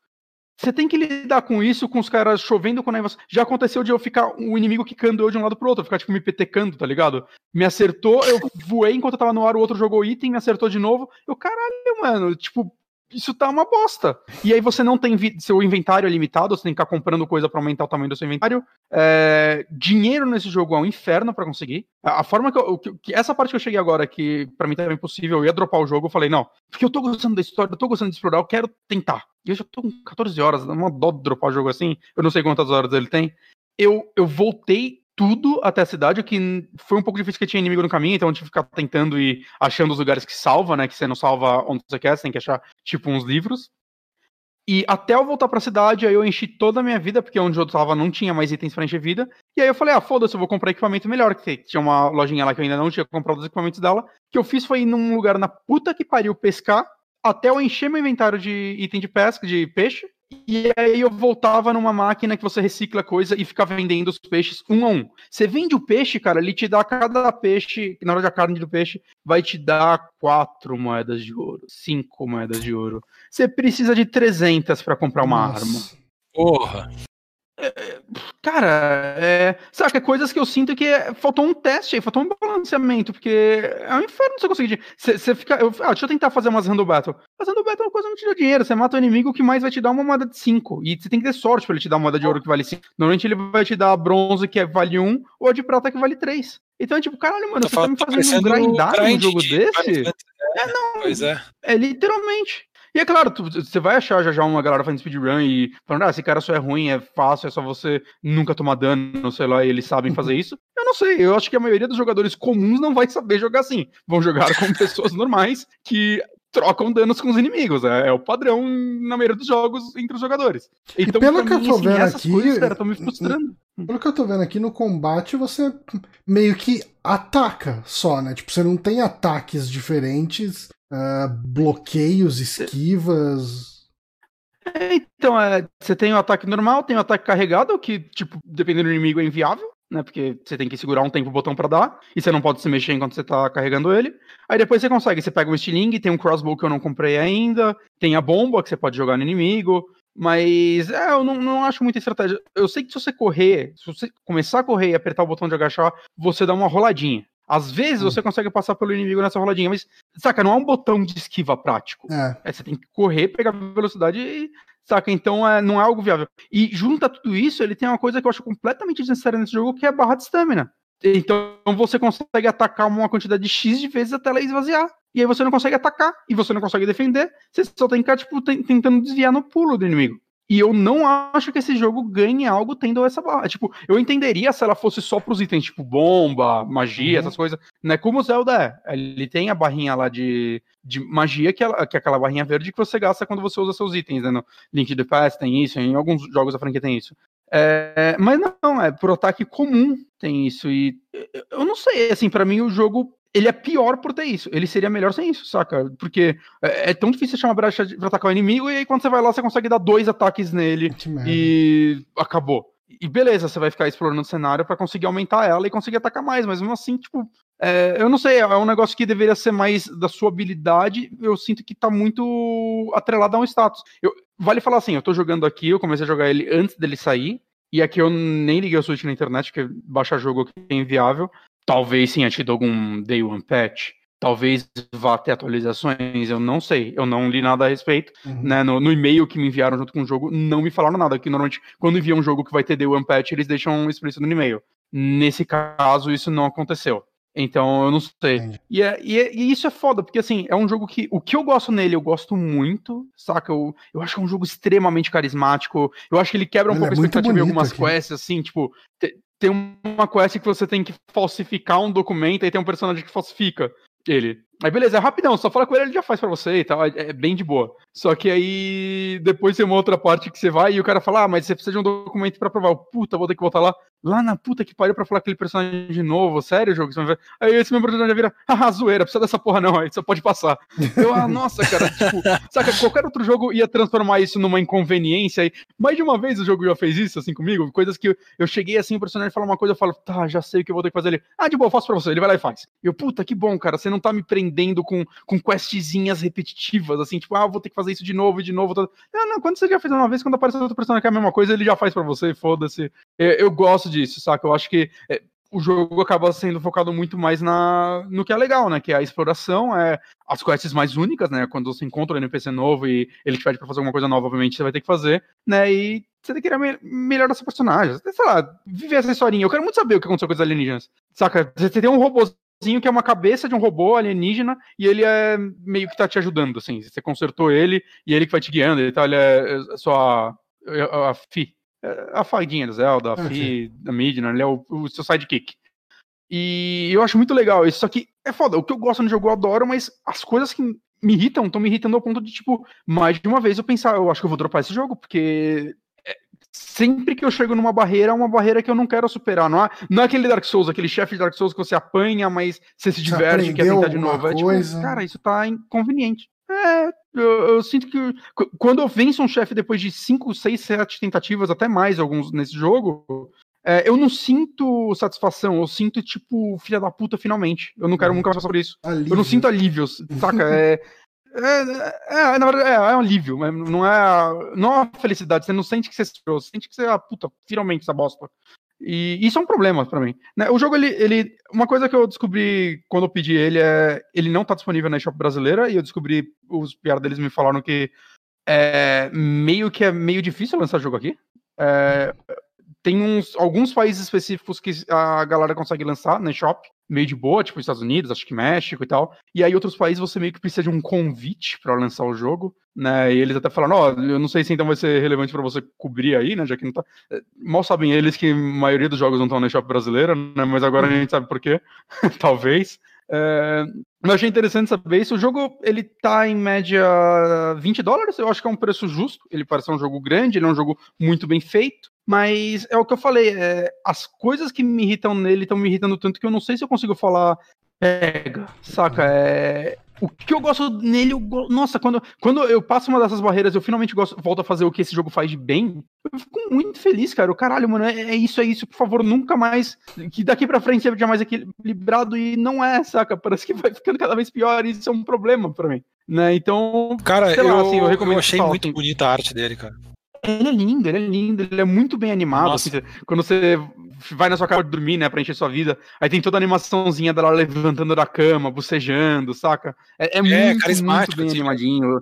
Você tem que lidar com isso, com os caras chovendo com neve. Já aconteceu de eu ficar o um inimigo quicando eu de um lado pro outro, ficar tipo me petecando, tá ligado? Me acertou, eu voei enquanto eu tava no ar, o outro jogou item, me acertou de novo. Eu, caralho, mano, tipo, isso tá uma bosta. E aí você não tem seu inventário é limitado, você tem que ficar comprando coisa para aumentar o tamanho do seu inventário. É, dinheiro nesse jogo é um inferno para conseguir. A, forma que, eu, que, que, essa parte que eu cheguei agora, que para mim tava impossível, eu ia dropar o jogo, eu falei, não, porque eu tô gostando da história, eu tô gostando de explorar, eu quero tentar. E eu já tô com 14 horas, uma dó de dropar o jogo assim, eu não sei quantas horas ele tem. Eu, eu voltei tudo até a cidade, o que foi um pouco difícil porque tinha inimigo no caminho, então eu tive que ficar tentando e achando os lugares que salva, né? Que você não salva onde você quer, você tem que achar, tipo, uns livros. E até eu voltar pra cidade, aí eu enchi toda a minha vida, porque onde eu tava não tinha mais itens pra encher vida. E aí eu falei, ah, foda-se, eu vou comprar equipamento melhor. Que tinha uma lojinha lá que eu ainda não tinha comprado os equipamentos dela. O que eu fiz foi ir num lugar na puta que pariu pescar, até eu encher meu inventário de item de pesca, de peixe. E aí eu voltava numa máquina que você recicla coisa e fica vendendo os peixes um a um. Você vende o peixe, cara, ele te dá cada peixe, na hora da carne do peixe, vai te dar quatro moedas de ouro, cinco moedas de ouro. Você precisa de 300 para comprar uma Nossa. arma. Porra. É, cara, é, saca, coisas que eu sinto que é, faltou um teste aí, faltou um balanceamento, porque é um inferno você conseguir. Você fica. Eu, ah, deixa eu tentar fazer umas random battle. Mas random battle é uma coisa que não te dá dinheiro. Você mata o inimigo que mais vai te dar uma moeda de 5. E você tem que ter sorte pra ele te dar uma moeda de ouro que vale 5. Normalmente ele vai te dar bronze que vale 1 um, ou a de prata que vale 3. Então é tipo, caralho, mano, você tá me fazendo um grindar num jogo de... desse? É, não. Pois é. É literalmente. E é claro, tu, você vai achar já já uma galera fazendo speedrun e falando, ah, esse cara só é ruim, é fácil, é só você nunca tomar dano, sei lá, e eles sabem fazer isso. Eu não sei, eu acho que a maioria dos jogadores comuns não vai saber jogar assim. Vão jogar com pessoas normais que trocam danos com os inimigos. É, é, o padrão na maioria dos jogos entre os jogadores. Então, e pelo que mim, eu tô assim, vendo aqui, coisas, cara, me frustrando. Pelo que eu tô vendo aqui no combate, você meio que ataca só, né? Tipo, você não tem ataques diferentes uh, bloqueios, esquivas. É, então, é, você tem o ataque normal, tem o ataque carregado, que, tipo, dependendo do inimigo é inviável, né? Porque você tem que segurar um tempo o botão para dar, e você não pode se mexer enquanto você tá carregando ele. Aí depois você consegue, você pega um estilingue, tem um crossbow que eu não comprei ainda, tem a bomba que você pode jogar no inimigo, mas é, eu não, não acho muita estratégia. Eu sei que se você correr, se você começar a correr e apertar o botão de agachar, você dá uma roladinha. Às vezes hum. você consegue passar pelo inimigo nessa roladinha, mas, saca, não é um botão de esquiva prático. É. é você tem que correr, pegar velocidade e. Saca? Então é, não é algo viável. E junto a tudo isso, ele tem uma coisa que eu acho completamente desnecessária nesse jogo, que é a barra de stamina. Então você consegue atacar uma quantidade de X de vezes até ela esvaziar. E aí você não consegue atacar, e você não consegue defender, você só tem que ficar, tipo, tentando desviar no pulo do inimigo. E eu não acho que esse jogo ganhe algo tendo essa barra. Tipo, eu entenderia se ela fosse só pros itens, tipo bomba, magia, uhum. essas coisas. Né? Como o Zelda é. Ele tem a barrinha lá de, de magia, que, ela, que é aquela barrinha verde que você gasta quando você usa seus itens. Né? No Link to the Past tem isso, em alguns jogos da franquia tem isso. É, mas não, é por ataque comum tem isso. E eu não sei, assim, para mim o jogo ele é pior por ter isso. Ele seria melhor sem isso, saca? Porque é, é tão difícil achar uma brecha pra atacar o inimigo, e aí quando você vai lá, você consegue dar dois ataques nele e acabou. E beleza, você vai ficar explorando o cenário para conseguir aumentar ela e conseguir atacar mais, mas mesmo assim, tipo, é, eu não sei, é um negócio que deveria ser mais da sua habilidade, eu sinto que tá muito atrelado a um status. Eu, vale falar assim, eu tô jogando aqui, eu comecei a jogar ele antes dele sair, e aqui eu nem liguei o Switch na internet, porque baixar jogo aqui é inviável. Talvez tenha tido algum Day One Patch. Talvez vá ter atualizações, eu não sei. Eu não li nada a respeito. Uhum. Né? No, no, e-mail que me enviaram junto com o jogo, não me falaram nada. Que normalmente, quando enviam um jogo que vai ter Day One Patch, eles deixam explícito no e-mail. Nesse caso, isso não aconteceu. Então, eu não sei. E, é, e, é, e, isso é foda, porque assim, é um jogo que. O que eu gosto nele, eu gosto muito, saca? Eu, eu acho que é um jogo extremamente carismático. Eu acho que ele quebra um ele pouco é a expectativa em algumas aqui. quests, assim, tipo. Te, tem uma quest que você tem que falsificar um documento e tem um personagem que falsifica ele. Aí beleza, é rapidão, só fala com ele, ele já faz para você e tal, é, é, bem de boa. Só que aí depois tem uma outra parte que você vai e o cara fala: "Ah, mas você precisa de um documento para provar". Puta, vou ter que voltar lá lá na puta que pariu pra falar aquele personagem de novo, sério, jogo? Aí esse meu personagem já vira, haha, zoeira, precisa dessa porra não, aí só pode passar. Eu, ah, nossa, cara, tipo, saca, qualquer outro jogo ia transformar isso numa inconveniência, e mais de uma vez o jogo já fez isso, assim, comigo, coisas que eu, eu cheguei assim, o personagem fala uma coisa, eu falo, tá, já sei o que eu vou ter que fazer ali. Ah, de boa, faço pra você, ele vai lá e faz. Eu, puta, que bom, cara, você não tá me prendendo com, com questzinhas repetitivas, assim, tipo, ah, vou ter que fazer isso de novo e de novo. Não, não, quando você já fez uma vez, quando aparece outro personagem que é a mesma coisa, ele já faz pra você, foda-se. Eu, eu gosto disso, saca? Eu acho que é, o jogo acaba sendo focado muito mais na, no que é legal, né? Que é a exploração, é as quests mais únicas, né? Quando você encontra um NPC novo e ele te pede pra fazer alguma coisa nova, obviamente você vai ter que fazer, né? E você tem que me melhorar seu personagem. Sei lá, viver essa historinha. Eu quero muito saber o que aconteceu com os alienígenas. Saca? Você tem um robôzinho que é uma cabeça de um robô alienígena e ele é meio que tá te ajudando, assim. Você consertou ele e ele que vai te guiando e tal. Ele é, é só a, a Fi, a fadinha do Zelda, a ah, Fi, da Midna, ele é o, o seu sidekick. E eu acho muito legal isso, só que é foda, o que eu gosto no jogo eu adoro, mas as coisas que me irritam, estão me irritando ao ponto de, tipo, mais de uma vez eu pensar, eu acho que eu vou dropar esse jogo, porque é, sempre que eu chego numa barreira, é uma barreira que eu não quero superar. Não é, não é aquele Dark Souls, aquele chefe de Dark Souls que você apanha, mas você se diverte e quer tentar de novo. É tipo, cara, isso tá inconveniente. É, eu, eu, sinto que quando eu venço um chefe depois de 5, 6, 7 tentativas, até mais alguns nesse jogo, é, eu não sinto satisfação, eu sinto tipo, filha da puta, finalmente. Eu não quero nunca passar por isso. Alívio. Eu não sinto alívio, saca? É, é, é, na verdade, é, é um alívio, mas não é, não é uma felicidade. Você não sente que você você sente que você, ah, puta, finalmente essa bosta. E isso é um problema para mim. Né? O jogo, ele, ele. Uma coisa que eu descobri quando eu pedi ele é. Ele não tá disponível na eShop brasileira, e eu descobri. Os piadas deles me falaram que é meio que é meio difícil lançar jogo aqui. É, tem uns, alguns países específicos que a galera consegue lançar na eShop, meio de boa, tipo Estados Unidos, acho que México e tal. E aí outros países você meio que precisa de um convite para lançar o jogo, né? E eles até falaram, ó, oh, eu não sei se então vai ser relevante para você cobrir aí, né, já que não tá. É, mal sabem eles que a maioria dos jogos não estão na eShop brasileira, né? Mas agora a gente sabe por quê. Talvez. É, eu achei interessante saber isso. O jogo ele tá em média 20 dólares. Eu acho que é um preço justo. Ele parece um jogo grande, ele é um jogo muito bem feito. Mas é o que eu falei, é, as coisas que me irritam nele estão me irritando tanto que eu não sei se eu consigo falar pega, saca? É, o que eu gosto nele, eu go... nossa, quando, quando eu passo uma dessas barreiras, eu finalmente gosto, volto a fazer o que esse jogo faz de bem, eu fico muito feliz, cara. O caralho, mano, é, é isso, é isso, por favor, nunca mais, que daqui pra frente seja mais equilibrado e não é, saca? Parece que vai ficando cada vez pior e isso é um problema pra mim, né? Então, cara, eu, lá, assim, eu, recomendo eu achei muito bonita a arte dele, cara. Ele é lindo, ele é lindo, ele é muito bem animado. Assim, quando você vai na sua casa dormir, né, pra encher sua vida, aí tem toda a animaçãozinha dela levantando da cama, bocejando, saca? É, é, é muito, muito bem assim, animadinho.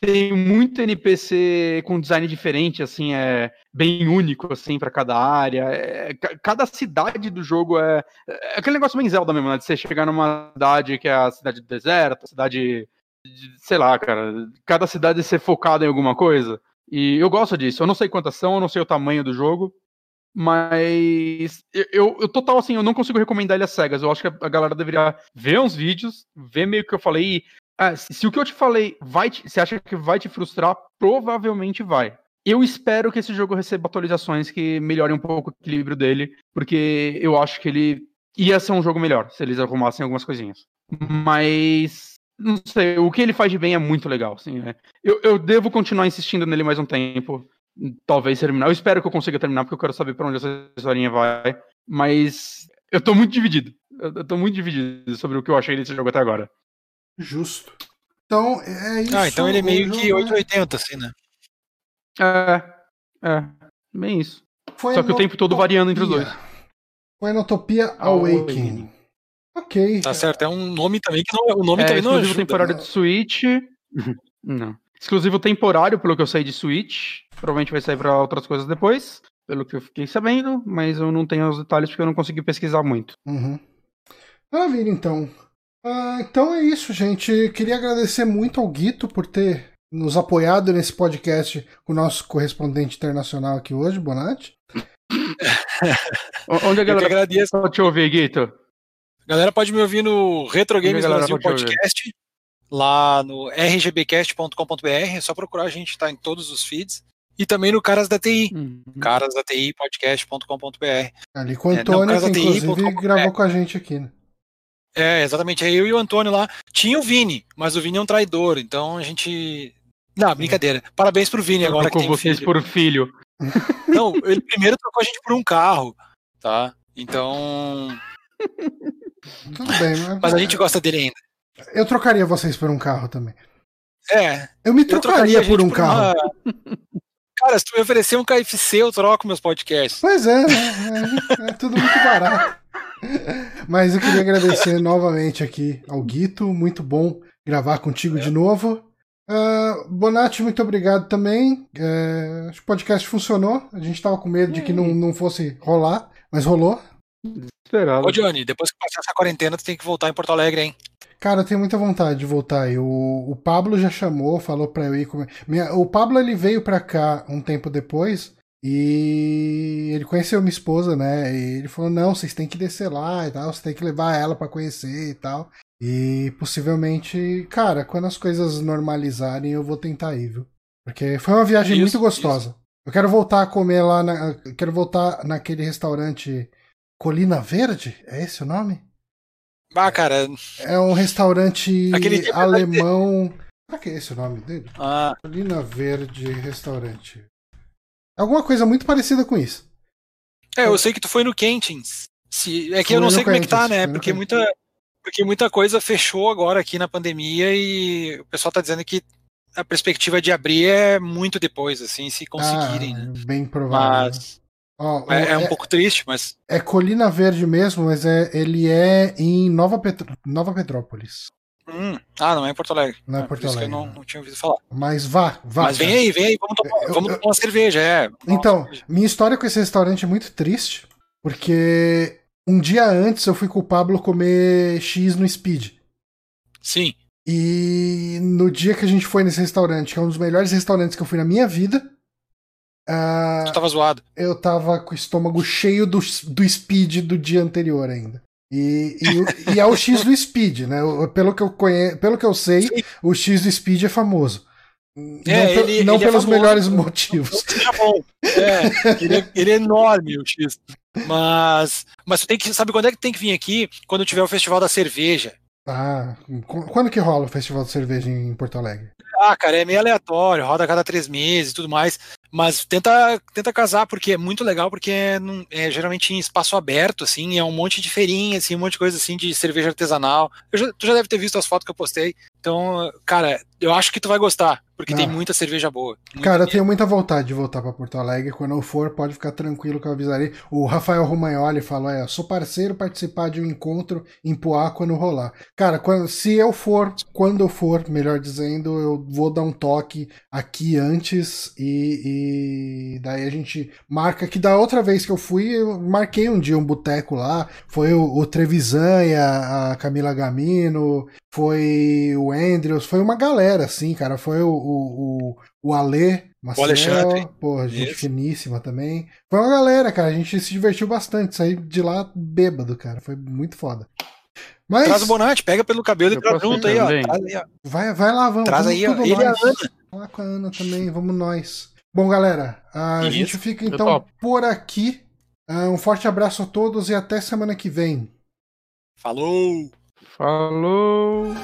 Tem muito NPC com design diferente, assim, é bem único, assim, para cada área. É, cada cidade do jogo é, é, aquele negócio bem Zelda mesmo, né? De você chegar numa cidade que é a cidade do deserto, a cidade, de, sei lá, cara, cada cidade ser focada em alguma coisa E eu gosto disso. Eu não sei quantas são, eu não sei o tamanho do jogo. Mas eu, eu, eu, total assim, eu não consigo recomendar ele às cegas. Eu acho que a, galera deveria ver uns vídeos, ver meio que eu falei. Ah, se, se, o que eu te falei vai te, você acha que vai te frustrar, provavelmente vai. Eu espero que esse jogo receba atualizações que melhorem um pouco o equilíbrio dele, porque eu acho que ele ia ser um jogo melhor se eles arrumassem algumas coisinhas. Mas não sei, o que ele faz de bem é muito legal. Assim, né? eu, eu devo continuar insistindo nele mais um tempo talvez terminar. Eu espero que eu consiga terminar, porque eu quero saber para onde essa historinha vai. Mas eu tô muito dividido. Eu tô muito dividido sobre o que eu achei desse jogo até agora. Justo. Então, é isso. Ah, então ele é meio que 880, é... assim, né? É. É. Bem isso. Foi Só que o tempo todo variando entre os dois. Foi Enotopia Awakening. Ok. Tá certo, é um nome também que não é. O nome é, também não ajuda. temporário de Switch. não. Exclusivo temporário, pelo que eu sei de Switch. Provavelmente vai sair para outras coisas depois, pelo que eu fiquei sabendo, mas eu não tenho os detalhes porque eu não consegui pesquisar muito. Uhum. Maravilha, então. Ah, então é isso, gente. Queria agradecer muito ao Guito por ter nos apoiado nesse podcast com o nosso correspondente internacional aqui hoje, Bonatti. Onde a galera agradeço. pode te ouvir, Guito? A galera pode me ouvir no Retro Games Brasil Podcast lá no rgbcast.com.br, é só procurar, a gente está em todos os feeds. E também no Caras da TI, uhum. carasdatipodcast.com.br. Ali com o Antônio, é, não, que inclusive gravou com a gente aqui, né? É, exatamente. É eu e o Antônio lá. Tinha o Vini, mas o Vini é um traidor, então a gente. Não, brincadeira. Parabéns pro Vini agora que tem vocês filho. por filho. Não, ele primeiro trocou a gente por um carro, tá? Então. Tudo bem, mas... mas a gente gosta dele ainda. Eu trocaria vocês por um carro também. É. Eu me trocaria, eu por um por carro. Uma... Cara, se tu me oferecer um KFC, eu troco meus podcasts. Pois é, né? é, é tudo muito barato. Mas eu queria agradecer novamente aqui ao Guito. Muito bom gravar contigo é. de novo. Uh, Bonatti, muito obrigado também. Uh, acho que o podcast funcionou. A gente tava com medo de que não, não fosse rolar, mas rolou. Esperava. Ô, Johnny, depois que passar essa quarentena, tu tem que voltar em Porto Alegre, hein? Cara, eu tenho muita vontade de voltar aí. O, o Pablo já chamou, falou pra eu ir comer. Minha, o Pablo ele veio pra cá um tempo depois e ele conheceu minha esposa, né? E ele falou: não, vocês têm que descer lá e tal, você tem que levar ela para conhecer e tal. E possivelmente, cara, quando as coisas normalizarem, eu vou tentar ir, viu? Porque foi uma viagem isso, muito gostosa. Isso. Eu quero voltar a comer lá, na, quero voltar naquele restaurante Colina Verde? É esse o nome? Ah, cara. É um restaurante alemão. Será que é esse o nome dele? Ah. Colina Verde Restaurante. Alguma coisa muito parecida com isso. É, eu sei que tu foi no Kentins. Se, é que eu não sei como Kentins, é que tá, né? Porque muita, porque muita coisa fechou agora aqui na pandemia e o pessoal tá dizendo que a perspectiva de abrir é muito depois, assim, se conseguirem, ah, né? Bem provável. Mas, Oh, é, é, um é, pouco triste, mas. É Colina Verde mesmo, mas é, ele é em Nova, Petro, Nova Petrópolis. Hum. Ah, não é em Porto Alegre. Não é, é Porto Alegre. eu não, não, tinha ouvido falar. Mas vá, vá. Mas vem aí, vem aí, vamos tomar, eu, vamos tomar uma cerveja, é. Então, cerveja. minha história com esse restaurante é muito triste, porque um dia antes eu fui com o Pablo comer X no Speed. Sim. E no dia que a gente foi nesse restaurante, que é um dos melhores restaurantes que eu fui na minha vida, Uh, tu tava zoado. Eu tava com o estômago cheio do, do speed do dia anterior ainda. E, e, e é o X do Speed, né? Pelo que eu, conhe... Pelo que eu sei, Sim. o X do Speed é famoso. É, não, ele, não ele é pelos é melhores motivos. É, ele, é, ele é enorme, o X. Mas, mas tem que. Sabe quando é que tem que vir aqui? Quando tiver o Festival da Cerveja. Ah, quando que rola o Festival de Cerveja em Porto Alegre? Ah, cara, é meio aleatório, roda a cada três meses e tudo mais. Mas tenta, tenta casar, porque é muito legal, porque é, é, geralmente em espaço aberto, assim, é um monte de feirinha, assim, um monte de coisa assim de cerveja artesanal. Já, tu já deve ter visto as fotos que eu postei. Então, cara, eu acho que tu vai gostar, porque ah. tem muita cerveja boa. Cara, eu tenho muita vontade de voltar para Porto Alegre. Quando eu for, pode ficar tranquilo que eu avisarei. O Rafael Romagnoli falou: é, sou parceiro participar de um encontro em Poá quando rolar. Cara, quando, se eu for, quando eu for, melhor dizendo, eu vou dar um toque aqui antes e, e E daí a gente marca que da outra vez que eu fui, eu marquei um dia um boteco lá. Foi o, o Trevisan e a, a, Camila Gamino, foi o Andrews, foi uma galera, assim, cara. Foi o, o, o Alê, Maciel, Alexandre. Pô, gente Isso. finíssima também. Foi uma galera, cara. A gente se divertiu bastante. Saí de lá bêbado, cara. Foi muito foda. Mas... Traz o Bonante, pega pelo cabelo e traz junto aí, ó. aí, ó. Vai, vai lá, vamos. Traz vamos aí, ó. Ele a Ana. Lá com a Ana também, vamos nós. Bom, galera, a Isso. gente fica então por aqui. Uh, um forte abraço a todos e até semana que vem. Falou! Falou!